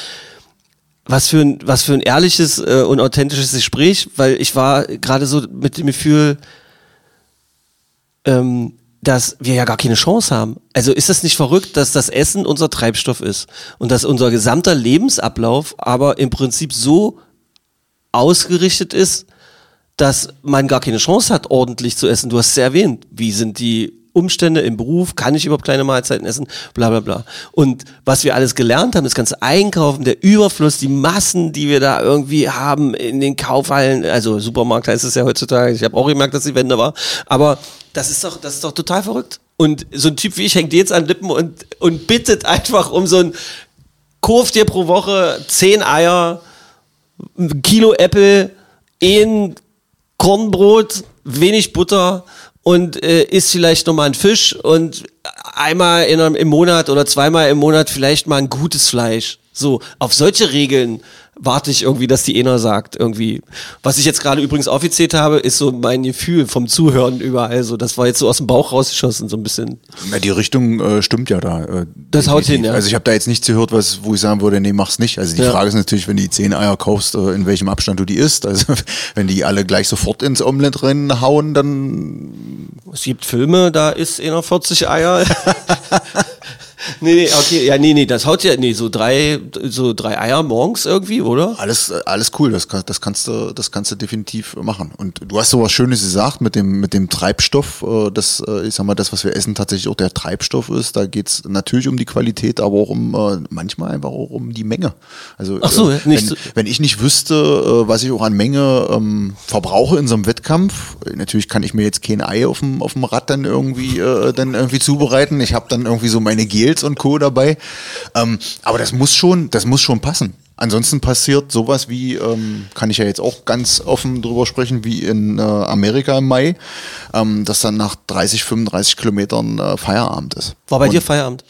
was für ein, was für ein ehrliches äh, und authentisches Gespräch, weil ich war gerade so mit dem Gefühl, ähm, dass wir ja gar keine Chance haben. Also ist das nicht verrückt, dass das Essen unser Treibstoff ist und dass unser gesamter Lebensablauf aber im Prinzip so ausgerichtet ist, dass man gar keine Chance hat, ordentlich zu essen. Du hast es erwähnt. Wie sind die Umstände im Beruf, kann ich überhaupt kleine Mahlzeiten essen, bla bla bla. Und was wir alles gelernt haben, das ganze Einkaufen, der Überfluss, die Massen, die wir da irgendwie haben in den Kaufhallen, also Supermarkt heißt es ja heutzutage, ich habe auch gemerkt, dass die Wende war, aber das ist doch, das ist doch total verrückt. Und so ein Typ wie ich hängt jetzt an Lippen und, und bittet einfach um so ein, kauf dir pro Woche zehn Eier, ein Kilo Äpfel, ein Kornbrot, wenig Butter und äh, isst vielleicht nochmal einen Fisch und einmal in einem, im Monat oder zweimal im Monat vielleicht mal ein gutes Fleisch. So, auf solche Regeln warte ich irgendwie, dass die ENA sagt, irgendwie. Was ich jetzt gerade übrigens aufgezählt habe, ist so mein Gefühl vom Zuhören überall. So, das war jetzt so aus dem Bauch rausgeschossen, so ein bisschen. Na, die Richtung äh, stimmt ja da. Äh, Das haut hin, ja. Also ich habe da jetzt nichts gehört, was, wo ich sagen würde, nee, mach's nicht. Also die Ja. Frage ist natürlich, wenn du die zehn Eier kaufst, äh, in welchem Abstand du die isst. Also wenn die alle gleich sofort ins Omelett reinhauen, dann Es gibt Filme, da ist einer 40 Eier. nee, nee, okay, ja, nee, nee, das haut ja, nee, so drei, so drei Eier morgens irgendwie, oder? alles, alles cool. Das, kann- das kannst du, das kannst du definitiv machen. Und du hast so was Schönes gesagt mit dem, mit dem Treibstoff, äh, dass, äh, ich sag mal, das, was wir essen, tatsächlich auch der Treibstoff ist. Da geht's natürlich um die Qualität, aber auch um äh, manchmal einfach auch um die Menge. Also Ach so, wenn, so- wenn ich nicht wüsste, was ich auch an Menge ähm, verbrauche in so einem Wettkampf, natürlich kann ich mir jetzt kein Ei auf dem, auf dem Rad dann irgendwie, äh, dann irgendwie zubereiten. Ich habe dann irgendwie so meine Gels und Co. dabei. Ähm, aber das muss schon, das muss schon passen. Ansonsten passiert sowas wie, ähm, kann ich ja jetzt auch ganz offen drüber sprechen, wie in äh, Amerika im Mai, ähm, dass dann nach 30, 35 Kilometern äh, Feierabend ist. War bei Und, dir Feierabend?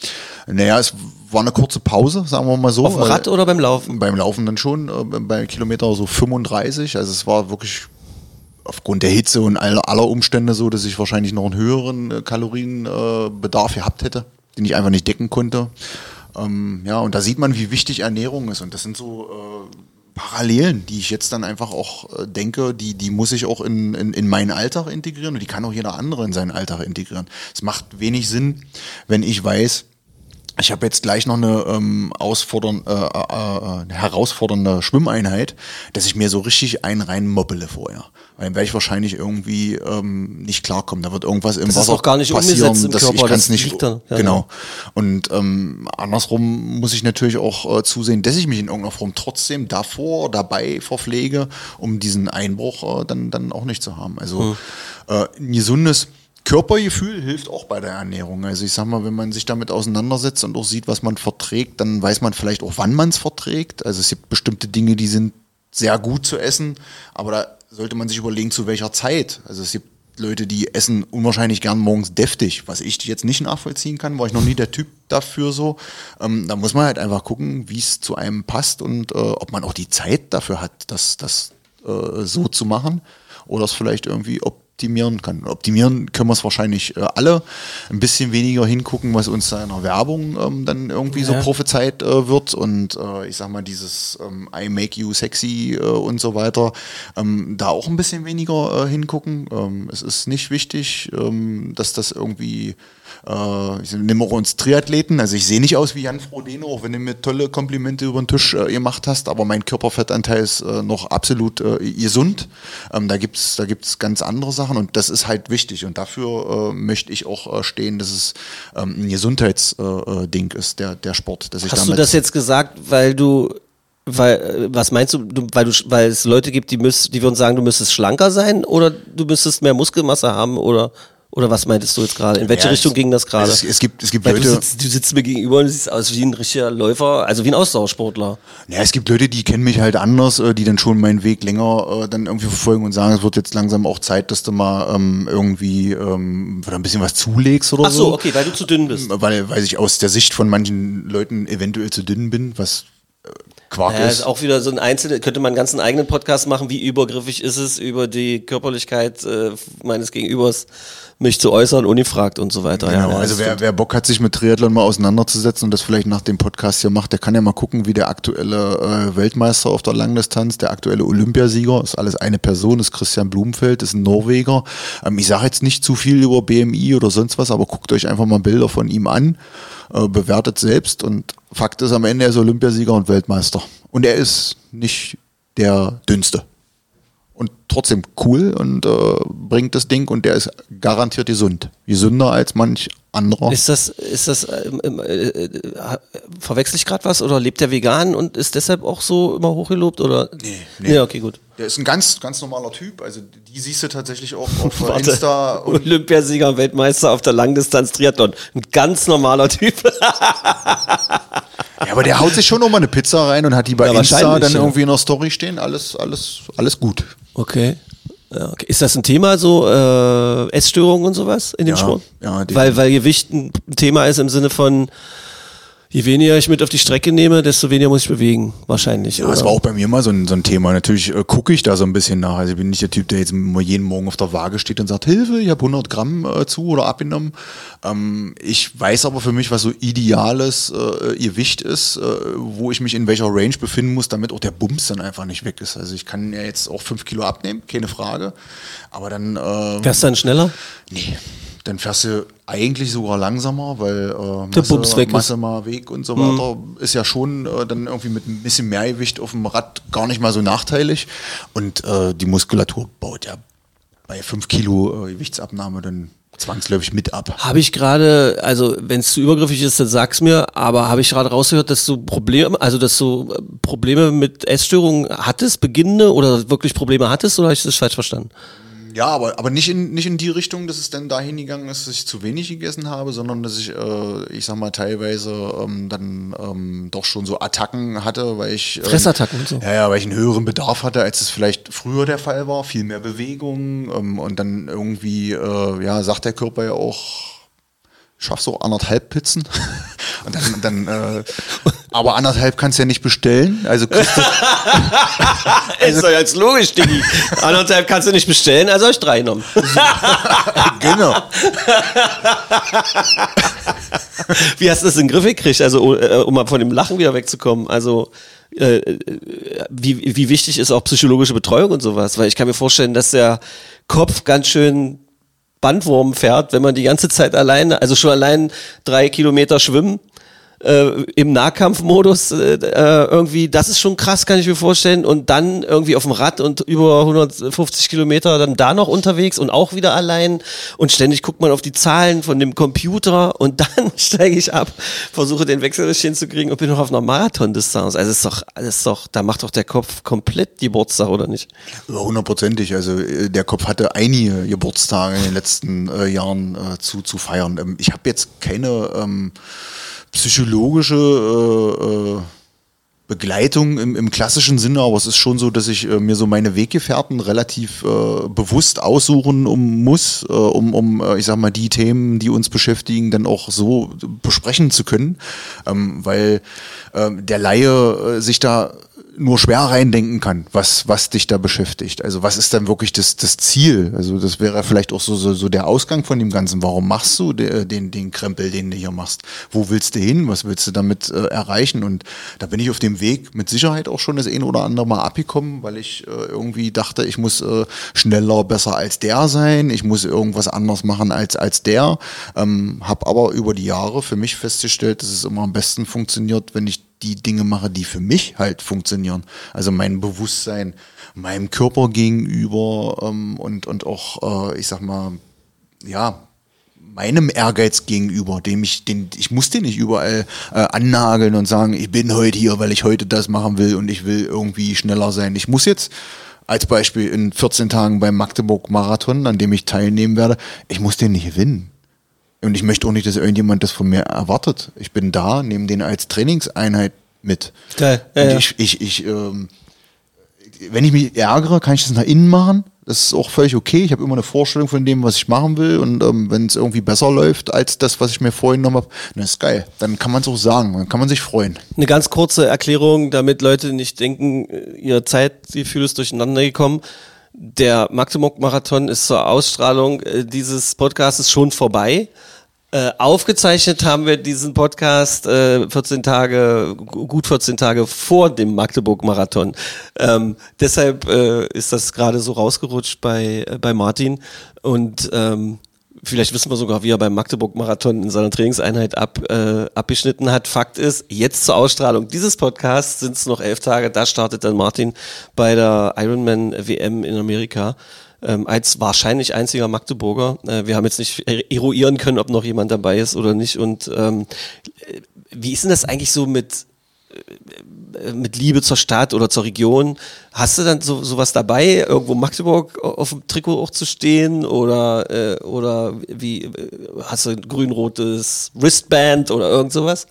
Naja, es war eine kurze Pause, sagen wir mal so. Auf dem Rad oder beim Laufen? beim Laufen dann schon, äh, bei Kilometer so 35. Also es war wirklich aufgrund der Hitze und aller, aller Umstände so, dass ich wahrscheinlich noch einen höheren äh, Kalorienbedarf äh, gehabt hätte, den ich einfach nicht decken konnte. Ähm, ja, und da sieht man, wie wichtig Ernährung ist. Und das sind so äh, Parallelen, die ich jetzt dann einfach auch äh, denke, die, die muss ich auch in, in, in meinen Alltag integrieren und die kann auch jeder andere in seinen Alltag integrieren. Es macht wenig Sinn, wenn ich weiß, ich habe jetzt gleich noch eine, ähm, ausfordern, äh, äh, äh, herausfordernde Schwimmeinheit, dass ich mir so richtig einen reinmoppele vorher. Weil dann werde ich wahrscheinlich irgendwie ähm, nicht klarkommen. Da wird irgendwas im Das ist Wasser auch gar nicht passieren, umgesetzt im dass Körper, ich kann es nicht. liegt da. Ja, genau. Und ähm, andersrum muss ich natürlich auch äh, zusehen, dass ich mich in irgendeiner Form trotzdem davor, dabei verpflege, um diesen Einbruch äh, dann, dann auch nicht zu haben. Also Hm. äh, ein gesundes Körpergefühl hilft auch bei der Ernährung. Also ich sag mal, wenn man sich damit auseinandersetzt und auch sieht, was man verträgt, dann weiß man vielleicht auch, wann man es verträgt. Also es gibt bestimmte Dinge, die sind sehr gut zu essen, aber da sollte man sich überlegen, zu welcher Zeit. Also es gibt Leute, die essen unwahrscheinlich gern morgens deftig, was ich jetzt nicht nachvollziehen kann, war ich noch nie der Typ dafür so. Ähm, da muss man halt einfach gucken, wie es zu einem passt und äh, ob man auch die Zeit dafür hat, das, das äh, so zu machen oder es vielleicht irgendwie optimieren kann. Optimieren können wir es wahrscheinlich äh, alle. Ein bisschen weniger hingucken, was uns da in der Werbung ähm, dann irgendwie so Ja. prophezeit äh, wird und äh, ich sag mal dieses ähm, I make you sexy äh, und so weiter, ähm, da auch ein bisschen weniger äh, hingucken. Ähm, es ist nicht wichtig, ähm, dass das irgendwie äh, ich nehme auch uns Triathleten, also ich sehe nicht aus wie Jan Frodeno, auch wenn du mir tolle Komplimente über den Tisch äh, gemacht hast, aber mein Körperfettanteil ist äh, noch absolut äh, gesund. Ähm, da gibt's da gibt's ganz andere Sachen und das ist halt wichtig und dafür äh, möchte ich auch äh, stehen, dass es ähm, ein Gesundheitsding äh, ist, der, der Sport. Dass ich Hast du das jetzt gesagt, weil du, weil, was meinst du, du, weil du, weil es Leute gibt, die müsst, die würden sagen, du müsstest schlanker sein oder du müsstest mehr Muskelmasse haben oder, oder was meintest du jetzt gerade? In welche Ja, Richtung es- ging das gerade? Es, es gibt, es gibt Weil du Leute, sitzt, du sitzt mir gegenüber und siehst aus wie ein richtiger Läufer, also wie ein Ausdauersportler. Ja, es gibt Leute, die kennen mich halt anders, äh, die dann schon meinen Weg länger äh, dann irgendwie verfolgen und sagen, es wird jetzt langsam auch Zeit, dass du mal ähm, irgendwie ähm, ein bisschen was zulegst oder Ach so, so. okay, weil du zu dünn bist. Weil, weil ich aus der Sicht von manchen Leuten eventuell zu dünn bin, was äh, Quark Ja, ist. ist auch wieder so ein einzelne, könnte man einen ganzen eigenen Podcast machen, wie übergriffig ist es, über die Körperlichkeit äh, meines Gegenübers mich zu äußern, ungefragt und so weiter. Genau, ja, also wer, wer Bock hat, sich mit Triathlon mal auseinanderzusetzen und das vielleicht nach dem Podcast hier macht, der kann ja mal gucken, wie der aktuelle äh, Weltmeister auf der Langdistanz, der aktuelle Olympiasieger, ist alles eine Person, ist Christian Blumenfeld, ist ein Norweger. Ähm, ich sage jetzt nicht zu viel über BMI oder sonst was, aber guckt euch einfach mal Bilder von ihm an, äh, bewertet selbst und Fakt ist am Ende, er ist Olympiasieger und Weltmeister. Und er ist nicht der dünnste. Und trotzdem cool und äh, bringt das Ding und der ist garantiert gesund. Gesünder als manch anderer. Ist das, ist das, ähm, äh, äh, verwechsel ich gerade was oder lebt der vegan und ist deshalb auch so immer hochgelobt oder? Nee, nee. Ja, okay, gut. Der ist ein ganz, ganz normaler Typ. Also die siehst du tatsächlich auch auf äh, Warte. Insta. Und Olympiasieger, Weltmeister auf der Langdistanz Triathlon. Ein ganz normaler Typ. ja, aber der haut sich schon nochmal eine Pizza rein und hat die bei Ja, Insta dann irgendwie in der Story stehen. Alles, alles, alles gut. Okay. Okay. Ist das ein Thema, so äh, Essstörungen und sowas in dem Ja, Sport? ja, definitiv. weil, weil Gewicht ein Thema ist im Sinne von, je weniger ich mit auf die Strecke nehme, desto weniger muss ich bewegen, wahrscheinlich. Ja, das war auch bei mir mal so ein, so ein Thema. Natürlich äh, gucke ich da so ein bisschen nach. Also ich bin nicht der Typ, der jetzt mal jeden Morgen auf der Waage steht und sagt, Hilfe, ich habe 100 Gramm äh, zu oder abgenommen. Ähm, ich weiß aber für mich, was so ideales äh, Gewicht ist, äh, wo ich mich in welcher Range befinden muss, damit auch der Bums dann einfach nicht weg ist. Also ich kann ja jetzt auch 5 Kilo abnehmen, keine Frage. Aber dann... Äh, Wärst du dann schneller? Nee. Dann fährst du eigentlich sogar langsamer, weil äh, Der Masse, Bums weg ist. Masse mal weg und so weiter ist ja schon äh, dann irgendwie mit ein bisschen mehr Gewicht auf dem Rad gar nicht mal so nachteilig. Und äh, die Muskulatur baut ja bei 5 Kilo äh, Gewichtsabnahme dann zwangsläufig mit ab. Habe ich gerade, also wenn es zu übergriffig ist, dann sag's mir, aber habe ich gerade rausgehört, dass du Probleme, also dass du äh, Probleme mit Essstörungen hattest, beginnende oder wirklich Probleme hattest oder habe ich das falsch verstanden? Ja, aber, aber nicht, in, nicht in die Richtung, dass es dann dahin gegangen ist, dass ich zu wenig gegessen habe, sondern dass ich, äh, ich sag mal, teilweise ähm, dann ähm, doch schon so Attacken hatte, weil ich. Ähm, Fressattacken und so. Ja, ja, weil ich einen höheren Bedarf hatte, als es vielleicht früher der Fall war. Viel mehr Bewegung ähm, und dann irgendwie, äh, ja, sagt der Körper ja auch, schaffst so anderthalb Pizzen. Und dann, dann äh, aber anderthalb kannst du ja nicht bestellen. Also kriegst du, ist doch jetzt logisch, Diggi. Anderthalb kannst du nicht bestellen, also habe ich drei genommen. genau. Wie hast du das in den Griff gekriegt? Also, äh, um mal von dem Lachen wieder wegzukommen. Also, äh, äh, wie, wie wichtig ist auch psychologische Betreuung und sowas? Weil ich kann mir vorstellen, dass der Kopf ganz schön Bandwurm fährt, wenn man die ganze Zeit alleine, also schon allein drei Kilometer schwimmen, äh, im Nahkampfmodus äh, äh, irgendwie, das ist schon krass, kann ich mir vorstellen. Und dann irgendwie auf dem Rad und über 150 Kilometer dann da noch unterwegs und auch wieder allein. Und ständig guckt man auf die Zahlen von dem Computer und dann steige ich ab, versuche den Wechsel hinzukriegen und bin noch auf einer Marathondistanz. Also ist doch, ist doch, da macht doch der Kopf komplett Geburtstag, oder nicht? Hundertprozentig. Also äh, der Kopf hatte einige Geburtstage in den letzten äh, Jahren äh, zu, zu feiern. Ähm, ich habe jetzt keine ähm, psychologische äh, äh, Begleitung im, im klassischen Sinne, aber es ist schon so, dass ich äh, mir so meine Weggefährten relativ äh, bewusst aussuchen um, muss, äh, um, um äh, ich sag mal, die Themen, die uns beschäftigen, dann auch so besprechen zu können, ähm, weil ähm, der Laie äh, sich da nur schwer reindenken kann, was, was dich da beschäftigt. Also was ist dann wirklich das, das Ziel? Also das wäre vielleicht auch so, so, so der Ausgang von dem Ganzen. Warum machst du de, den, den Krempel, den du hier machst? Wo willst du hin? Was willst du damit äh, erreichen? Und da bin ich auf dem Weg mit Sicherheit auch schon das ein oder andere Mal abgekommen, weil ich äh, irgendwie dachte, ich muss äh, schneller, besser als der sein. Ich muss irgendwas anders machen als, als der. Ähm, hab aber über die Jahre für mich festgestellt, dass es immer am besten funktioniert, wenn ich die Dinge mache, die für mich halt funktionieren. Also mein Bewusstsein meinem Körper gegenüber ähm, und, und auch, äh, ich sag mal, ja, meinem Ehrgeiz gegenüber, dem ich, den, ich muss den nicht überall äh, annageln und sagen, ich bin heute hier, weil ich heute das machen will und ich will irgendwie schneller sein. Ich muss jetzt als Beispiel in 14 Tagen beim Magdeburg-Marathon, an dem ich teilnehmen werde, ich muss den nicht gewinnen. Und ich möchte auch nicht, dass irgendjemand das von mir erwartet. Ich bin da, nehme den als Trainingseinheit mit. Geil. Ja, und ja. ich, ich, ich, ähm, wenn ich mich ärgere, kann ich das nach innen machen. Das ist auch völlig okay. Ich habe immer eine Vorstellung von dem, was ich machen will. Und ähm, wenn es irgendwie besser läuft als das, was ich mir vorgenommen habe, dann ist geil. Dann kann man es auch sagen. Dann kann man sich freuen. Eine ganz kurze Erklärung, damit Leute nicht denken, ihr Zeitgefühl ist durcheinander gekommen. Der Magdeburg-Marathon ist zur Ausstrahlung äh, dieses Podcasts schon vorbei. Äh, aufgezeichnet haben wir diesen Podcast äh, 14 Tage, gu- gut 14 Tage vor dem Magdeburg-Marathon. Ähm, deshalb äh, ist das gerade so rausgerutscht bei, äh, bei Martin. Und ähm, Vielleicht wissen wir sogar, wie er beim Magdeburg-Marathon in seiner Trainingseinheit ab, äh, abgeschnitten hat. Fakt ist, jetzt zur Ausstrahlung dieses Podcasts sind es noch elf Tage. Da startet dann Martin bei der Ironman WM in Amerika. Ähm, als wahrscheinlich einziger Magdeburger. Äh, wir haben jetzt nicht eruieren können, ob noch jemand dabei ist oder nicht. Und ähm, äh, wie ist denn das eigentlich so mit äh, mit Liebe zur Stadt oder zur Region. Hast du dann so sowas dabei, irgendwo Magdeburg auf dem Trikot auch zu stehen oder äh, oder wie äh, hast du ein grün-rotes Wristband oder irgend sowas?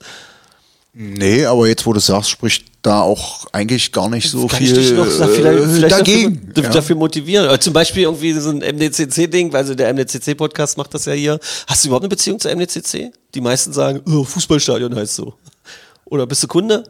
Nee, aber jetzt, wo du sagst, spricht da auch eigentlich gar nicht so Kann viel ich dich noch äh, vielleicht, vielleicht dagegen. Dafür, ja. dafür motivieren. Oder zum Beispiel irgendwie so ein MDCC-Ding, also der MDCC-Podcast macht das ja hier. Hast du überhaupt eine Beziehung zur MDCC? Die meisten sagen, oh, Fußballstadion heißt so. Oder bist du Kunde?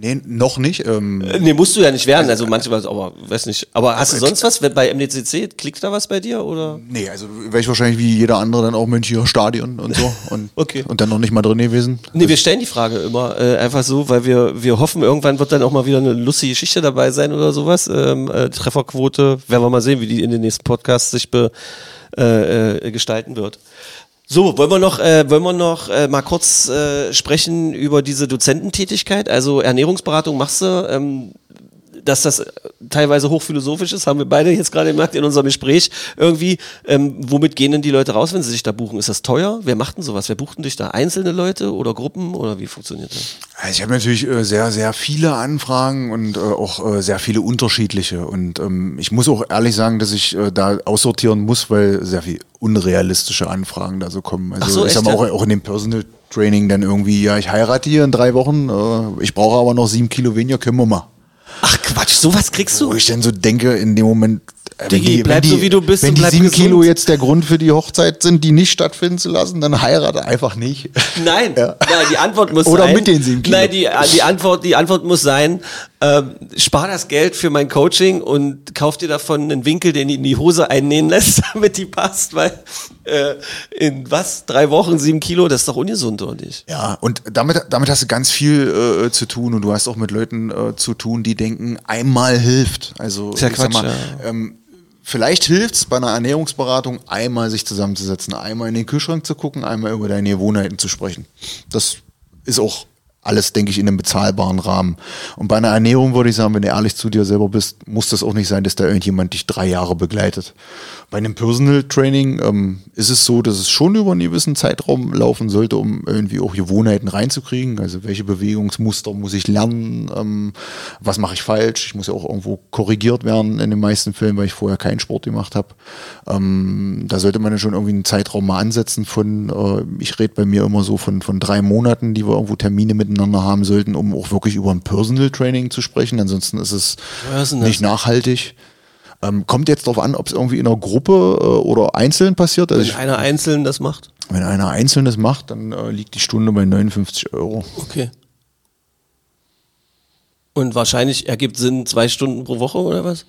Nee, noch nicht. Ähm, Äh, Nee, musst du ja nicht werden, also manchmal, aber weiß nicht. Aber hast du sonst was bei MDCC? Klickt da was bei dir oder? nee, also wäre ich wahrscheinlich wie jeder andere dann auch Münchner Stadion und so. Und, Okay. und dann noch nicht mal drin gewesen. Nee, wir stellen die Frage immer äh, einfach so, weil wir, wir hoffen, irgendwann wird dann auch mal wieder eine lustige Geschichte dabei sein oder sowas. Ähm, äh, Trefferquote, werden wir mal sehen, wie die in den nächsten Podcasts sich be, äh, äh, gestalten wird. So, wollen wir noch, äh, wollen wir noch äh, mal kurz äh, sprechen über diese Dozententätigkeit? Also Ernährungsberatung machst du, ähm, dass das äh, teilweise hochphilosophisch ist, haben wir beide jetzt gerade gemerkt in unserem Gespräch irgendwie. Ähm, womit gehen denn die Leute raus, wenn sie sich da buchen? Ist das teuer? Wer macht denn sowas? Wer bucht denn dich da? Einzelne Leute oder Gruppen oder wie funktioniert das? Also ich habe natürlich äh, sehr, sehr viele Anfragen und äh, auch äh, sehr viele unterschiedliche. Und ähm, ich muss auch ehrlich sagen, dass ich äh, da aussortieren muss, weil sehr viel unrealistische Anfragen da so kommen. Also Ach so, ich sag echt, mal ja? auch, auch in dem Personal Training dann irgendwie, ja, ich heirate hier in drei Wochen, äh, ich brauche aber noch sieben Kilo weniger, können wir mal. Quatsch, sowas kriegst Wo du? ich dann so denke, in dem Moment, äh, Digi, bleib so, wie du bist wenn die sieben. Kilo jetzt der Grund für die Hochzeit sind, die nicht stattfinden zu lassen, dann heirate einfach nicht. Nein, Ja. nein, die Antwort muss Oder sein. mit den sieben Kilo. Nein, die, die, Antwort, die Antwort muss sein, ähm, spar das Geld für mein Coaching und kauf dir davon einen Winkel, den du in die Hose einnähen lässt, damit die passt, weil äh, in was? Drei Wochen, sieben Kilo, das ist doch ungesund, oder nicht? Ja, und damit, damit hast du ganz viel äh, zu tun und du hast auch mit Leuten äh, zu tun, die denken, einmal hilft. Also Ist ja ich sag Quatsch, mal, ja. ähm, vielleicht hilft's bei einer Ernährungsberatung, einmal sich zusammenzusetzen, einmal in den Kühlschrank zu gucken, einmal über deine Gewohnheiten zu sprechen. Das ist auch alles, denke ich, in einem bezahlbaren Rahmen. Und bei einer Ernährung würde ich sagen, wenn du ehrlich zu dir selber bist, muss das auch nicht sein, dass da irgendjemand dich drei Jahre begleitet. Bei einem Personal Training ähm, ist es so, dass es schon über einen gewissen Zeitraum laufen sollte, um irgendwie auch Gewohnheiten reinzukriegen. Also welche Bewegungsmuster muss ich lernen? Ähm, was mache ich falsch? Ich muss ja auch irgendwo korrigiert werden in den meisten Fällen, weil ich vorher keinen Sport gemacht habe. Ähm, da sollte man ja schon irgendwie einen Zeitraum mal ansetzen von, äh, ich rede bei mir immer so von, von drei Monaten, die wir irgendwo Termine miteinander haben sollten, um auch wirklich über ein Personal Training zu sprechen. Ansonsten ist es das? nicht nachhaltig. Ähm, kommt jetzt darauf an, ob es irgendwie in einer Gruppe äh, oder einzeln passiert. Also Wenn ich, einer einzeln das macht? wenn einer einzeln das macht, dann äh, liegt die Stunde bei 59 Euro. Okay. Und wahrscheinlich ergibt Sinn zwei Stunden pro Woche oder was?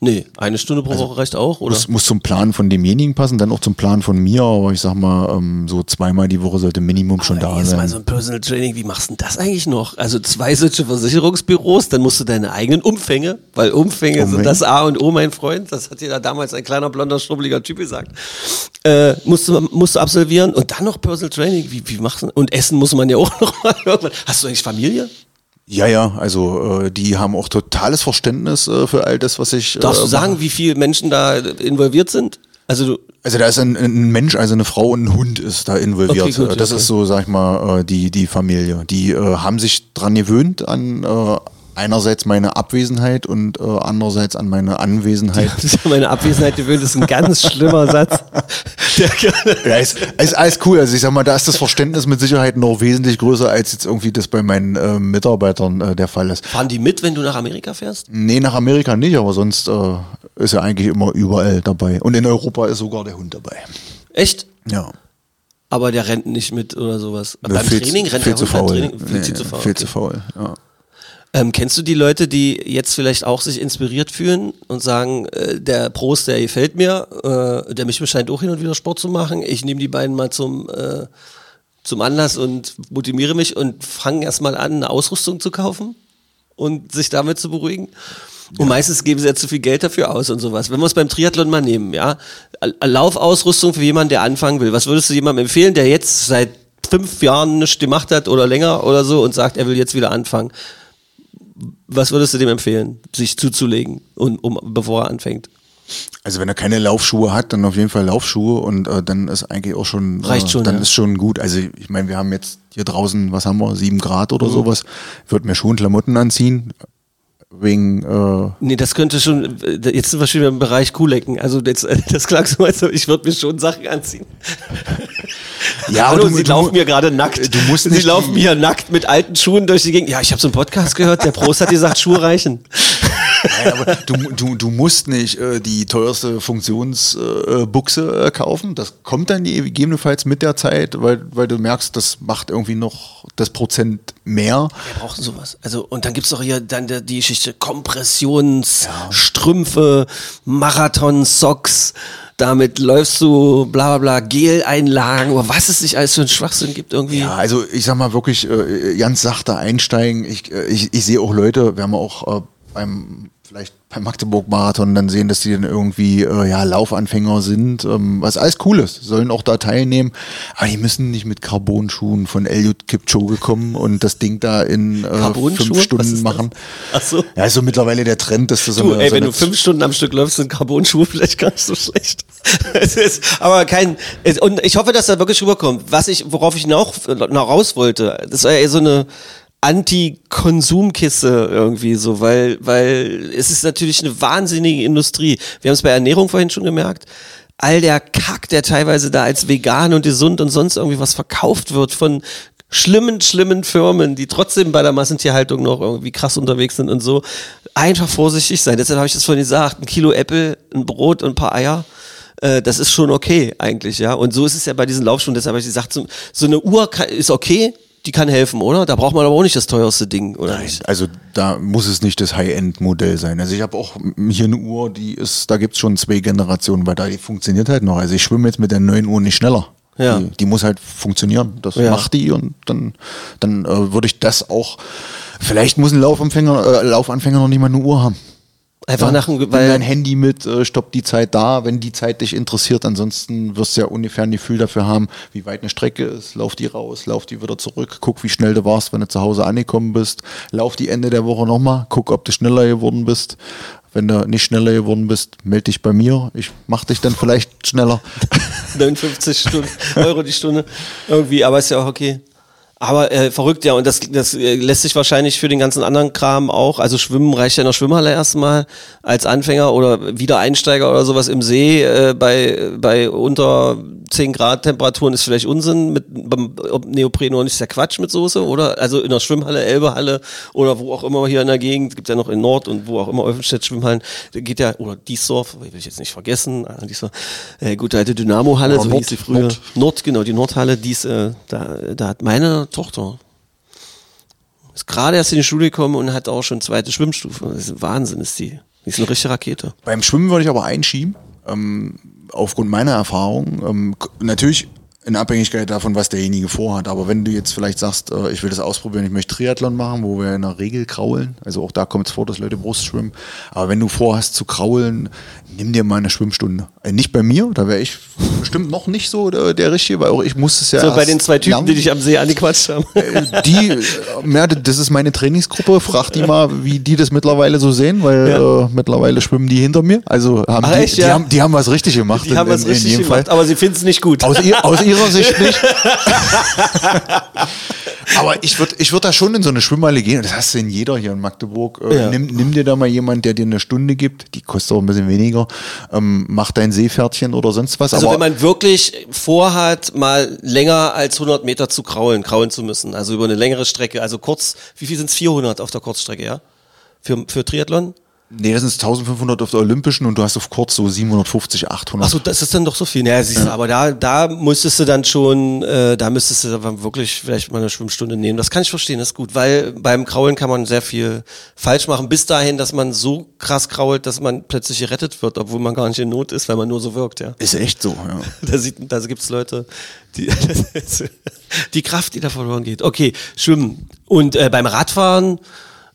Nee, eine Stunde pro Woche reicht auch, oder? Das muss zum Plan von demjenigen passen, dann auch zum Plan von mir, aber ich sag mal, ähm, so zweimal die Woche sollte Minimum schon da Jetzt mal sein. so ein Personal Training, wie machst du denn das eigentlich noch? Also zwei solche Versicherungsbüros, dann musst du deine eigenen Umfänge, weil Umfänge, sind Umfänge. das A und O, mein Freund, das hat dir da damals ein kleiner, blonder, schrubbeliger Typ gesagt, äh, musst, du, musst du absolvieren und dann noch Personal Training, wie, wie machst du Und essen muss man ja auch noch mal irgendwann. Hast du eigentlich Familie? Ja, ja, also äh, die haben auch totales Verständnis äh, für all das, was ich. Darfst äh, du sagen, wie viele Menschen da involviert sind? Also du, Also da ist ein, ein Mensch, also eine Frau und ein Hund ist da involviert. Okay, gut, das okay. ist so, sag ich mal, äh, die, die Familie. Die äh, haben sich dran gewöhnt an äh, einerseits meine Abwesenheit und äh, andererseits an meine Anwesenheit. das ist ja meine Abwesenheit gewöhnt, das ist ein ganz schlimmer Satz. Ja, ist, ist alles cool. Also ich sag mal, da ist das Verständnis mit Sicherheit noch wesentlich größer, als jetzt irgendwie das bei meinen äh, Mitarbeitern äh, der Fall ist. fahren die mit, wenn du nach Amerika fährst? Nee, nach Amerika nicht, aber sonst äh, ist er eigentlich immer überall dabei. Und in Europa ist sogar der Hund dabei. Echt? Ja. Aber der rennt nicht mit oder sowas. Nee, beim Training zu- rennt viel der zu Hund beim faul. Training? Viel, Nee, zu faul. Viel okay. zu faul, ja. Ähm, kennst du die Leute, die jetzt vielleicht auch sich inspiriert fühlen und sagen, äh, der Prost, der gefällt mir, äh, der mich scheint auch hin und wieder Sport zu machen. Ich nehme die beiden mal zum, äh, zum Anlass und motiviere mich und fange erstmal an, eine Ausrüstung zu kaufen und sich damit zu beruhigen. Und meistens geben sie ja zu viel Geld dafür aus und sowas. Wenn wir es beim Triathlon mal nehmen, ja, Laufausrüstung für jemanden, der anfangen will. Was würdest du jemandem empfehlen, der jetzt seit fünf Jahren nichts gemacht hat oder länger oder so und sagt, er will jetzt wieder anfangen? Was würdest du dem empfehlen, sich zuzulegen, und, um, bevor er anfängt? Also wenn er keine Laufschuhe hat, dann auf jeden Fall Laufschuhe und äh, dann ist eigentlich auch schon, Reicht äh, schon, dann ja. ist schon gut. Also ich meine, wir haben jetzt hier draußen, was haben wir, sieben Grad Mhm. oder sowas. Ich würde mir schon Klamotten anziehen, wegen äh, Nee, das könnte schon, jetzt sind wir schon wieder im Bereich Kuhlecken. Also das, das klang so, als ich würde mir schon Sachen anziehen. Ja, Hallo, du- Sie du- laufen mir gerade nackt. du musst Sie nicht laufen die- mir nackt mit alten Schuhen durch die Gegend. Ja, ich habe so einen Podcast gehört, der Prost hat gesagt, Schuhe reichen. Nein, aber du, du, du musst nicht äh, die teuerste Funktionsbuchse äh, Buchse, äh, kaufen. Das kommt dann gegebenenfalls mit der Zeit, weil, weil du merkst, das macht irgendwie noch das Prozent mehr. Wir brauchen sowas. Also, und dann gibt's doch hier dann die, die Geschichte Kompressionsstrümpfe, Marathon-Socks. Damit läufst du, bla bla bla, Gel-Einlagen, was es nicht alles für einen Schwachsinn gibt irgendwie. Ja, also ich sag mal wirklich äh, ganz sachte einsteigen. Ich, äh, ich, ich sehe auch Leute, wir haben auch äh, beim vielleicht beim Magdeburg-Marathon dann sehen, dass die dann irgendwie äh, ja, Laufanfänger sind, ähm, was alles cool ist, sollen auch da teilnehmen, aber die müssen nicht mit Carbon-Schuhen von Eliud Kipchoge kommen und das Ding da in äh, fünf Stunden das? machen. Ach so. Ja, ist so mittlerweile der Trend, dass du so eine, ey, so wenn du fünf Stunden am Stück läufst, sind Carbon-Schuhe vielleicht gar nicht so schlecht. es ist, aber kein, und ich hoffe, dass da wirklich rüberkommt. Was ich, worauf ich noch, noch raus wollte, das war ja so eine Anti-Konsumkiste irgendwie so, weil, weil es ist natürlich eine wahnsinnige Industrie. Wir haben es bei Ernährung vorhin schon gemerkt. All der Kack, der teilweise da als vegan und gesund und sonst irgendwie was verkauft wird von schlimmen, schlimmen Firmen, die trotzdem bei der Massentierhaltung noch irgendwie krass unterwegs sind und so. Einfach vorsichtig sein. Deshalb habe ich das vorhin gesagt. Ein Kilo Äpfel, ein Brot und ein paar Eier. Äh, das ist schon okay eigentlich, ja. Und so ist es ja bei diesen Laufschuhen. Deshalb habe ich gesagt, so, eine Uhr ist okay, die kann helfen, oder? Da braucht man aber auch nicht das teuerste Ding, oder nicht? Also da muss es nicht das High-End-Modell sein. Also ich habe auch hier eine Uhr, die ist, da gibt's schon zwei Generationen, weil da die funktioniert halt noch. Also ich schwimme jetzt mit der neuen Uhr nicht schneller. Ja. Die, die muss halt funktionieren. Das Ja. macht die und dann, dann äh, würde ich das auch. Vielleicht muss ein Laufanfänger, äh, Laufanfänger noch nicht mal eine Uhr haben. Einfach nach dem, weil dein Handy mit, äh, stopp die Zeit da, wenn die Zeit dich interessiert. Ansonsten wirst du ja ungefähr ein Gefühl dafür haben, wie weit eine Strecke ist. Lauf die raus, lauf die wieder zurück, guck, wie schnell du warst, wenn du zu Hause angekommen bist. Lauf die Ende der Woche nochmal, guck, ob du schneller geworden bist. Wenn du nicht schneller geworden bist, melde dich bei mir. Ich mach dich dann vielleicht schneller. 59 Stunden, Euro die Stunde irgendwie, aber ist ja auch okay. Aber äh, verrückt, ja, und das, das äh, lässt sich wahrscheinlich für den ganzen anderen Kram auch, also Schwimmen reicht ja in der Schwimmhalle erstmal als Anfänger oder Wiedereinsteiger oder sowas im See äh, bei, bei unter 10 Grad Temperaturen ist vielleicht Unsinn, mit beim ob Neopren oder nicht ist ja Quatsch mit Soße, oder? Also in der Schwimmhalle, Elbehalle oder wo auch immer hier in der Gegend, gibt ja noch in Nord und wo auch immer Olfenstedt Schwimmhallen, da geht ja, oder Diesdorf, will ich jetzt nicht vergessen, ah, Diesdorf, äh, gute alte Dynamo-Halle, so Nord, hieß sie früher. Nord. Nord, genau, die Nordhalle, die ist, äh, da, da hat meine Tochter ist gerade erst in die Schule gekommen und hat auch schon zweite Schwimmstufe. Das ist ein Wahnsinn, ist die. Die ist eine richtige Rakete. Beim Schwimmen würde ich aber einschieben, ähm, aufgrund meiner Erfahrung. Ähm, natürlich in Abhängigkeit davon, was derjenige vorhat. Aber wenn du jetzt vielleicht sagst, äh, ich will das ausprobieren, ich möchte Triathlon machen, wo wir in der Regel kraulen, also auch da kommt es vor, dass Leute Brust schwimmen. Aber wenn du vorhast zu kraulen, nimm dir mal eine Schwimmstunde. Äh, nicht bei mir, da wäre ich bestimmt noch nicht so der, der Richtige, weil auch ich muss es ja So bei den zwei Typen, lernen. die dich am See angequatscht haben. Äh, die, äh, ja, das ist meine Trainingsgruppe. Frag die mal, wie die das mittlerweile so sehen, weil Ja. äh, mittlerweile schwimmen die hinter mir. Also haben Ach, die, echt, die, ja? haben, die haben was richtig gemacht. Die haben was in, in richtig jedem gemacht, Fall. aber sie finden es nicht gut. Aus, ihr, aus ihrer Sicht nicht. Aber ich würde ich würd da schon in so eine Schwimmhalle gehen. Das hast du in jeder hier in Magdeburg. Äh, Ja. nimm, nimm dir da mal jemand, der dir eine Stunde gibt. Die kostet auch ein bisschen weniger. Ähm, mach dein Seepferdchen oder sonst was. Also aber wenn man wirklich vorhat, mal länger als 100 Meter zu kraulen, kraulen zu müssen, also über eine längere Strecke, also kurz, wie viel sind es? 400 auf der Kurzstrecke, ja? Für, für Triathlon? Nee, das sind 1500 auf der Olympischen und du hast auf kurz so 750, 800. Achso, das ist dann doch so viel. Naja, siehst du, aber da, da müsstest du dann schon, äh, da müsstest du dann wirklich vielleicht mal eine Schwimmstunde nehmen. Das kann ich verstehen, das ist gut, weil beim Kraulen kann man sehr viel falsch machen, bis dahin, dass man so krass krault, dass man plötzlich gerettet wird, obwohl man gar nicht in Not ist, weil man nur so wirkt, ja. Ist echt so, ja. Da, sieht, da gibt's Leute, die, die Kraft, die da verloren geht. Okay, Schwimmen. Und äh, beim Radfahren,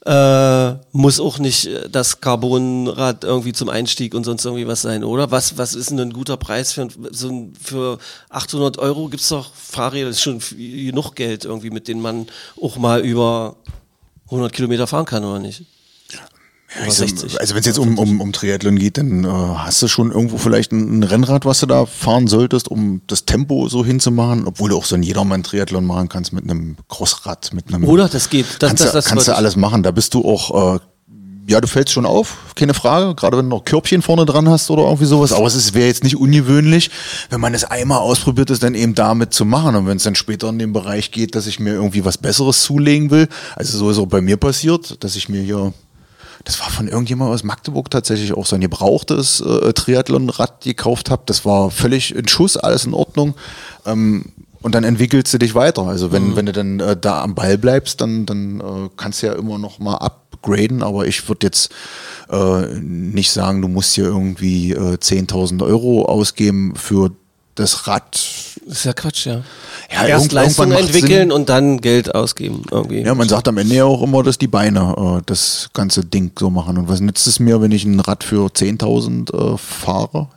Äh, muss auch nicht äh, das Carbonrad irgendwie zum Einstieg und sonst irgendwie was sein, oder? Was, was ist denn ein guter Preis für, so ein, für 800 Euro gibt's doch Fahrräder, das ist schon genug Geld irgendwie, mit denen man auch mal über 100 Kilometer fahren kann, oder nicht? Sag, 60. also wenn es jetzt um, um, um Triathlon geht, dann äh, hast du schon irgendwo vielleicht ein, ein Rennrad, was du da fahren solltest, um das Tempo so hinzumachen, obwohl du auch so ein Jedermann-Triathlon machen kannst mit einem Crossrad, mit einem... Oder? Das geht. Das, kannst das, du, das kannst du alles machen. Da bist du auch, äh, ja, du fällst schon auf, keine Frage, gerade wenn du noch Körbchen vorne dran hast oder irgendwie sowas. Aber es wäre jetzt nicht ungewöhnlich, wenn man es einmal ausprobiert ist, dann eben damit zu machen. Und wenn es dann später in den Bereich geht, dass ich mir irgendwie was Besseres zulegen will, also so ist auch bei mir passiert, dass ich mir hier das war von irgendjemand aus Magdeburg tatsächlich auch so ein gebrauchtes äh, Triathlon-Rad gekauft habe. Das war völlig in Schuss, alles in Ordnung. Ähm, und dann entwickelst du dich weiter. Also wenn, wenn du dann äh, da am Ball bleibst, dann, dann äh, kannst du ja immer noch mal upgraden. Aber ich würde jetzt äh, nicht sagen, du musst hier irgendwie äh, 10.000 Euro ausgeben für das Rad. Das ist ja Quatsch, ja. Ja, Erst Leistung entwickeln Sinn. und dann Geld ausgeben irgendwie. Ja, man sagt am Ende ja auch immer, dass die Beine äh, das ganze Ding so machen. Und was nützt es mir, wenn ich ein Rad für 10.000 äh, fahre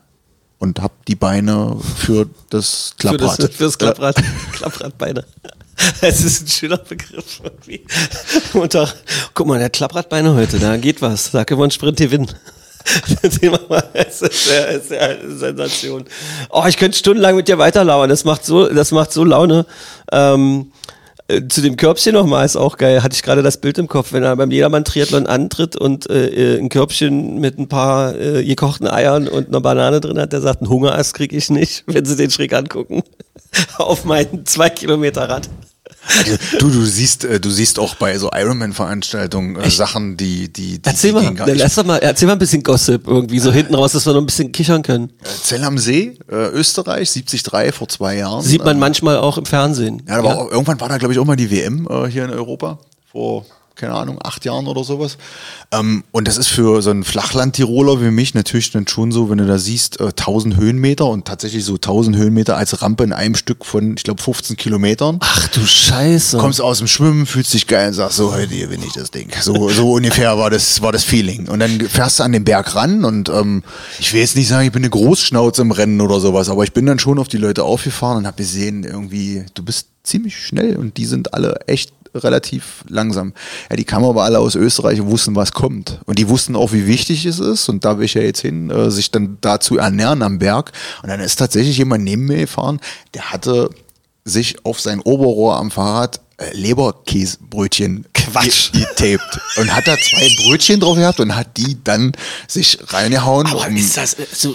und habe die Beine für das Für Klapprad? das, fürs Klapprad, Klappradbeine. Es ist ein schöner Begriff irgendwie. Und da, guck mal, der Klappradbeine heute, da geht was. Da können wir einen Sprint gewinnen. Das ist, ja, ist ja eine Sensation. Oh, ich könnte stundenlang mit dir weiterlauern. Das macht so, das macht so Laune. Ähm, äh, zu dem Körbchen nochmal ist auch geil. Hatte ich gerade das Bild im Kopf, wenn er beim Jedermann-Triathlon antritt und äh, äh, ein Körbchen mit ein paar äh, gekochten Eiern und einer Banane drin hat, der sagt, einen Hungerast kriege ich nicht, wenn sie den schräg angucken. Auf meinen zwei Kilometer Rad. Du, du siehst, äh, du siehst auch bei so Ironman-Veranstaltungen äh, Sachen, die, die, die Erzähl die mal, gehen gar dann nicht. lass doch mal, erzähl mal ein bisschen Gossip irgendwie so hinten raus, dass wir noch ein bisschen kichern können. Zell am See, äh, Österreich, 73 vor zwei Jahren. Sieht man Ähm, manchmal auch im Fernsehen. Ja, aber Auch, irgendwann war da, glaube ich, auch mal die WM äh, hier in Europa. Vor, keine Ahnung, acht Jahren oder sowas. Ähm, und das ist für so einen Flachland-Tiroler wie mich natürlich dann schon so, wenn du da siehst, äh, 1000 Höhenmeter und tatsächlich so 1000 Höhenmeter als Rampe in einem Stück von, ich glaube, 15 Kilometern. Ach du Scheiße. Kommst aus dem Schwimmen, fühlst dich geil und sagst, so, heute hier bin ich das Ding. So, so ungefähr war das, war das Feeling. Und dann fährst du an den Berg ran und ähm, ich will jetzt nicht sagen, ich bin eine Großschnauze im Rennen oder sowas, aber ich bin dann schon auf die Leute aufgefahren und habe gesehen, irgendwie, du bist ziemlich schnell und die sind alle echt relativ langsam. Ja, die kamen aber alle aus Österreich und wussten, was kommt. Und die wussten auch, wie wichtig es ist. Und da will ich ja jetzt hin, äh, sich dann dazu ernähren am Berg. Und dann ist tatsächlich jemand neben mir gefahren, der hatte sich auf sein Oberrohr am Fahrrad äh, Leberkäsebrötchen Quatsch. ge- getaped und hat da zwei Brötchen drauf gehabt und hat die dann sich reingehauen. Aber ist das äh, so,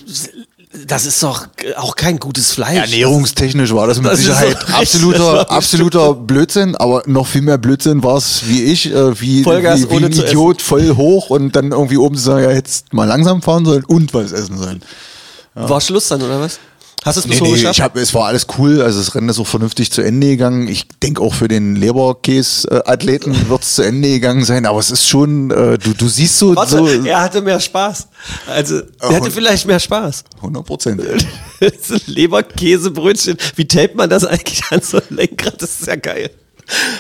das ist doch auch kein gutes Fleisch. Ernährungstechnisch war das mit Das Sicherheit absoluter, absoluter Blödsinn, aber noch viel mehr Blödsinn war es wie ich, äh, wie, Vollgas wie, wie ohne ein Idiot voll hoch und dann irgendwie oben zu sagen, ja, jetzt mal langsam fahren sollen und was essen sollen. War Schluss dann, oder was? Hast du es Nee, so nee, geschafft? ich hab, es war alles cool, also das Rennen ist auch vernünftig zu Ende gegangen. Ich denke auch für den Leberkäse-Athleten wird es zu Ende gegangen sein, aber es ist schon, äh, du, du siehst so, Warte, so er hatte mehr Spaß. Also, er hatte vielleicht mehr Spaß. 100 Prozent. Leberkäsebrötchen. Wie tapet man das eigentlich an so ein Lenkrad? Das ist ja geil.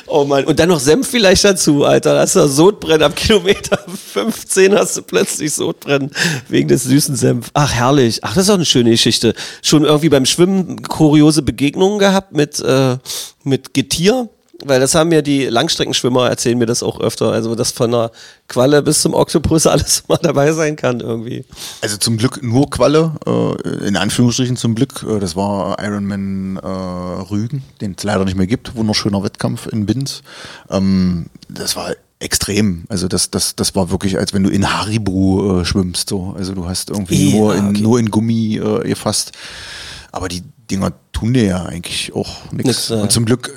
Oh Mann. Und dann noch Senf vielleicht dazu, Alter. Da hast du Sodbrennen. Ab Kilometer 15 hast du plötzlich Sodbrennen wegen des süßen Senf. Ach, herrlich. Ach, das ist auch eine schöne Geschichte. Schon irgendwie beim Schwimmen kuriose Begegnungen gehabt mit, äh, mit Getier. Weil das haben mir die Langstreckenschwimmer erzählen mir das auch öfter. Also, dass von der Qualle bis zum Oktopus alles mal dabei sein kann irgendwie. Also zum Glück nur Qualle, äh, in Anführungsstrichen zum Glück. Äh, das war Ironman äh, Rügen, den es leider nicht mehr gibt. Wunderschöner Wettkampf in Binz. Ähm, das war extrem. Also das, das, das war wirklich, als wenn du in Haribo äh, schwimmst. So. Also du hast irgendwie Ja, nur, in, okay. nur in Gummi äh, gefasst. Aber die Dinger tun dir ja eigentlich auch nichts. Und zum Glück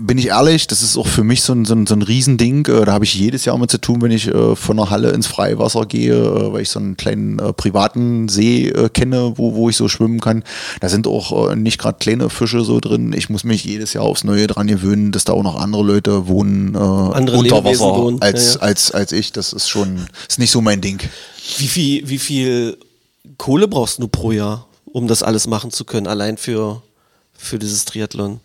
bin ich ehrlich, das ist auch für mich so ein, so ein, so ein Riesending. Äh, Da habe ich jedes Jahr mit zu tun, wenn ich äh, von der Halle ins Freiwasser gehe, äh, weil ich so einen kleinen äh, privaten See äh, kenne, wo, wo ich so schwimmen kann. Da sind auch äh, nicht gerade kleine Fische so drin. Ich muss mich jedes Jahr aufs Neue dran gewöhnen, dass da auch noch andere Leute wohnen Andere unter Lebewesen Wasser wohnen, als, ja, ja. Als, als ich. Das ist schon, ist nicht so mein Ding. Wie viel, wie viel Kohle brauchst du pro Jahr, um das alles machen zu können, allein für, für dieses Triathlon?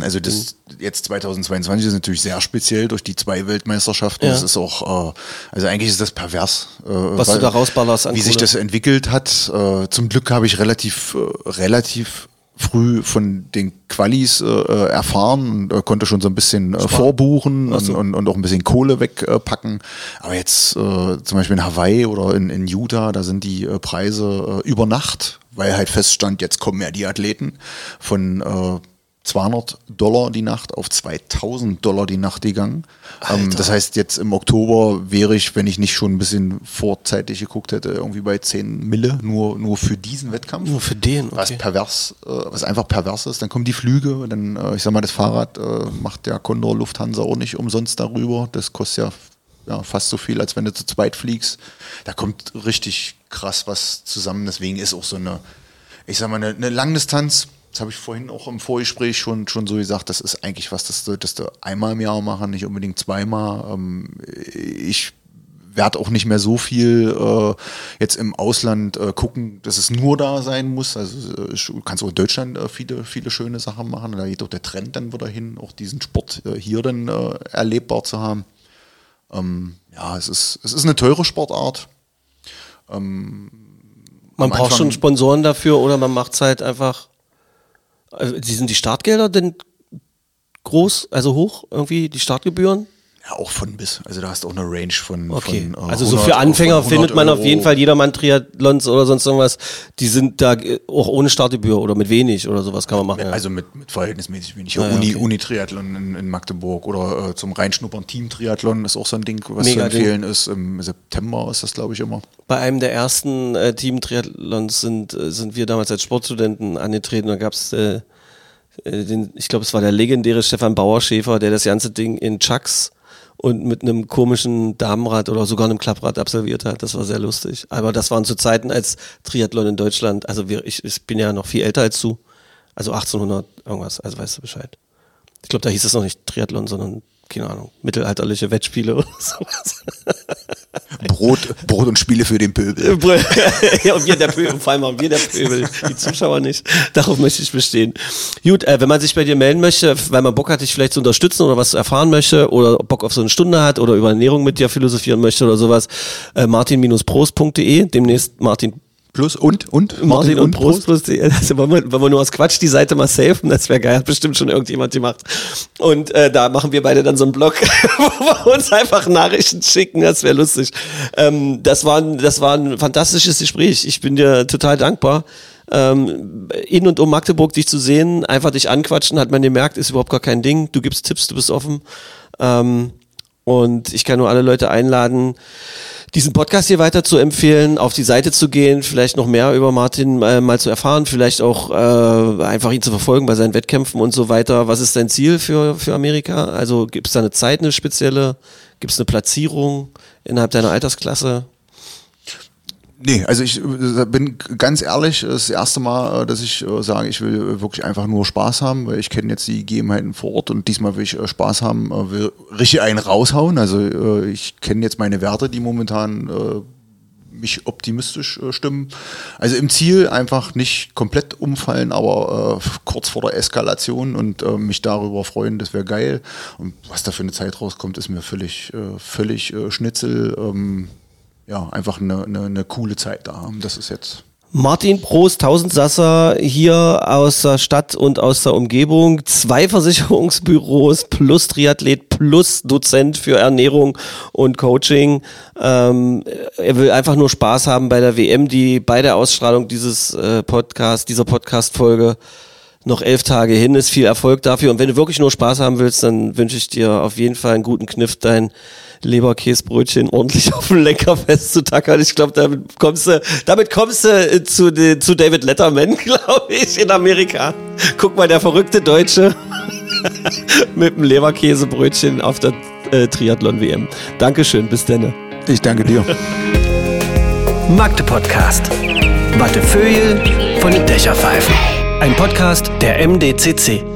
Also das jetzt 2022 ist natürlich sehr speziell durch die zwei Weltmeisterschaften. Ja. Das ist auch, äh, also eigentlich ist das pervers, äh, Was du da rausballerst an wie sich Kohle. das entwickelt hat. Äh, zum Glück habe ich relativ, relativ früh von den Qualis äh, erfahren und äh, konnte schon so ein bisschen äh, vorbuchen und, und, und auch ein bisschen Kohle wegpacken. Aber jetzt zum Beispiel in Hawaii oder in, in Utah, da sind die Preise über Nacht, weil halt feststand, jetzt kommen ja die Athleten von 200 Dollar die Nacht auf 2000 Dollar die Nacht gegangen. Ähm, das heißt, jetzt im Oktober wäre ich, wenn ich nicht schon ein bisschen vorzeitig geguckt hätte, irgendwie bei 10 Mille nur, nur für diesen Wettkampf. Nur für den, Was okay. pervers, äh, was einfach pervers ist. Dann kommen die Flüge, dann, äh, ich sag mal, das Fahrrad äh, macht der Condor Lufthansa auch nicht umsonst darüber. Das kostet ja, ja fast so viel, als wenn du zu zweit fliegst. Da kommt richtig krass was zusammen. Deswegen ist auch so eine, ich sag mal, eine, eine Langdistanz. Das habe ich vorhin auch im Vorgespräch schon, schon so gesagt. Das ist eigentlich was, das solltest du einmal im Jahr machen, nicht unbedingt zweimal. Ähm, ich werde auch nicht mehr so viel äh, jetzt im Ausland äh, gucken, dass es nur da sein muss. Also äh, du kannst auch in Deutschland äh, viele, viele schöne Sachen machen. Da geht auch der Trend dann wieder hin, auch diesen Sport äh, hier dann äh, erlebbar zu haben. Ähm, ja, es ist, es ist eine teure Sportart. Man am braucht schon Sponsoren dafür oder man macht es halt einfach. Also, sind die Startgelder denn groß, also hoch irgendwie, die Startgebühren? Ja, auch von bis. Also da hast du auch eine Range von. Okay. von, äh, also so 100 für Anfänger von 100 findet man auf jeden Euro. Fall jedermann Triathlons oder sonst irgendwas. Die sind da äh, auch ohne Startgebühr oder mit wenig oder sowas kann man machen. ja. Also mit, mit verhältnismäßig wenig. Ja, Uni, okay. Uni-Triathlon in, in Magdeburg oder äh, zum Reinschnuppern Team-Triathlon ist auch so ein Ding, was Mega zu empfehlen ist. Im September ist das, glaube ich, immer. Bei einem der ersten äh, Team-Triathlons sind, äh, sind wir damals als Sportstudenten angetreten. Da gab es äh, den, ich glaube, es war der legendäre Stefan Bauerschäfer, der das ganze Ding in Chucks und mit einem komischen Damenrad oder sogar einem Klapprad absolviert hat. Das war sehr lustig. Aber das waren zu Zeiten als Triathlon in Deutschland. Also wir, ich, ich bin ja noch viel älter als du. Also 1800 irgendwas. Also weißt du Bescheid. Ich glaube, da hieß es noch nicht Triathlon, sondern keine Ahnung, mittelalterliche Wettspiele oder sowas. Brot, Brot und Spiele für den Pöbel. ja, und wir der Pöbel, vor allem auch wir der Pöbel, die Zuschauer nicht. Darauf möchte ich bestehen. Gut, äh, wenn man sich bei dir melden möchte, weil man Bock hat, dich vielleicht zu unterstützen oder was erfahren möchte oder Bock auf so eine Stunde hat oder über Ernährung mit dir philosophieren möchte oder sowas, äh, martin-prost.de, demnächst Martin Plus und, und? Martin und Prost plus die, also wollen, wir, wollen wir nur aus Quatsch die Seite mal safen, das wäre geil, hat bestimmt schon irgendjemand gemacht. Und äh, da machen wir beide dann so einen Blog, wo wir uns einfach Nachrichten schicken, das wäre lustig. Ähm, das, war, ein- das war ein fantastisches Gespräch, ich bin dir total dankbar. Ähm, in und um Magdeburg dich zu sehen, einfach dich anquatschen, hat man gemerkt, ist überhaupt gar kein Ding. Du gibst Tipps, du bist offen. Ähm, und ich kann nur alle Leute einladen, diesen Podcast hier weiter zu empfehlen, auf die Seite zu gehen, vielleicht noch mehr über Martin äh, mal zu erfahren, vielleicht auch äh, einfach ihn zu verfolgen bei seinen Wettkämpfen und so weiter. Was ist dein Ziel für, für Amerika? Also gibt es da eine Zeit, eine spezielle? Gibt es eine Platzierung innerhalb deiner Altersklasse? Nee, also ich äh, bin ganz ehrlich, das erste Mal, äh, dass ich äh, sage, ich will wirklich einfach nur Spaß haben, weil ich kenne jetzt die Gegebenheiten vor Ort und diesmal will ich Spaß haben, will richtig einen raushauen. Also ich kenne jetzt meine Werte, die momentan mich optimistisch stimmen. Also im Ziel einfach nicht komplett umfallen, aber kurz vor der Eskalation und mich darüber freuen, das wäre geil. Und was da für eine Zeit rauskommt, ist mir völlig, völlig Schnitzel. Ja, einfach eine, eine, eine coole Zeit da haben. Das ist jetzt. Martin Prost, Tausendsasser hier aus der Stadt und aus der Umgebung. Zwei Versicherungsbüros plus Triathlet plus Dozent für Ernährung und Coaching. Ähm, er will einfach nur Spaß haben bei der WM, die bei der Ausstrahlung dieses äh, Podcast, dieser Podcast-Folge noch elf Tage hin ist. Viel Erfolg dafür. Und wenn du wirklich nur Spaß haben willst, dann wünsche ich dir auf jeden Fall einen guten Kniff, dein Leberkäsbrötchen ordentlich auf den Lenker festzutackern. Ich glaube, damit kommst du, damit kommst du äh, zu, zu David Letterman, glaube ich, in Amerika. Guck mal, der verrückte Deutsche mit dem Leberkäsebrötchen auf der äh, Triathlon-WM. Dankeschön, bis denne. Ich danke dir. Magde Podcast. Wattefeuille von den Dächerpfeifen. Ein Podcast der MDCC.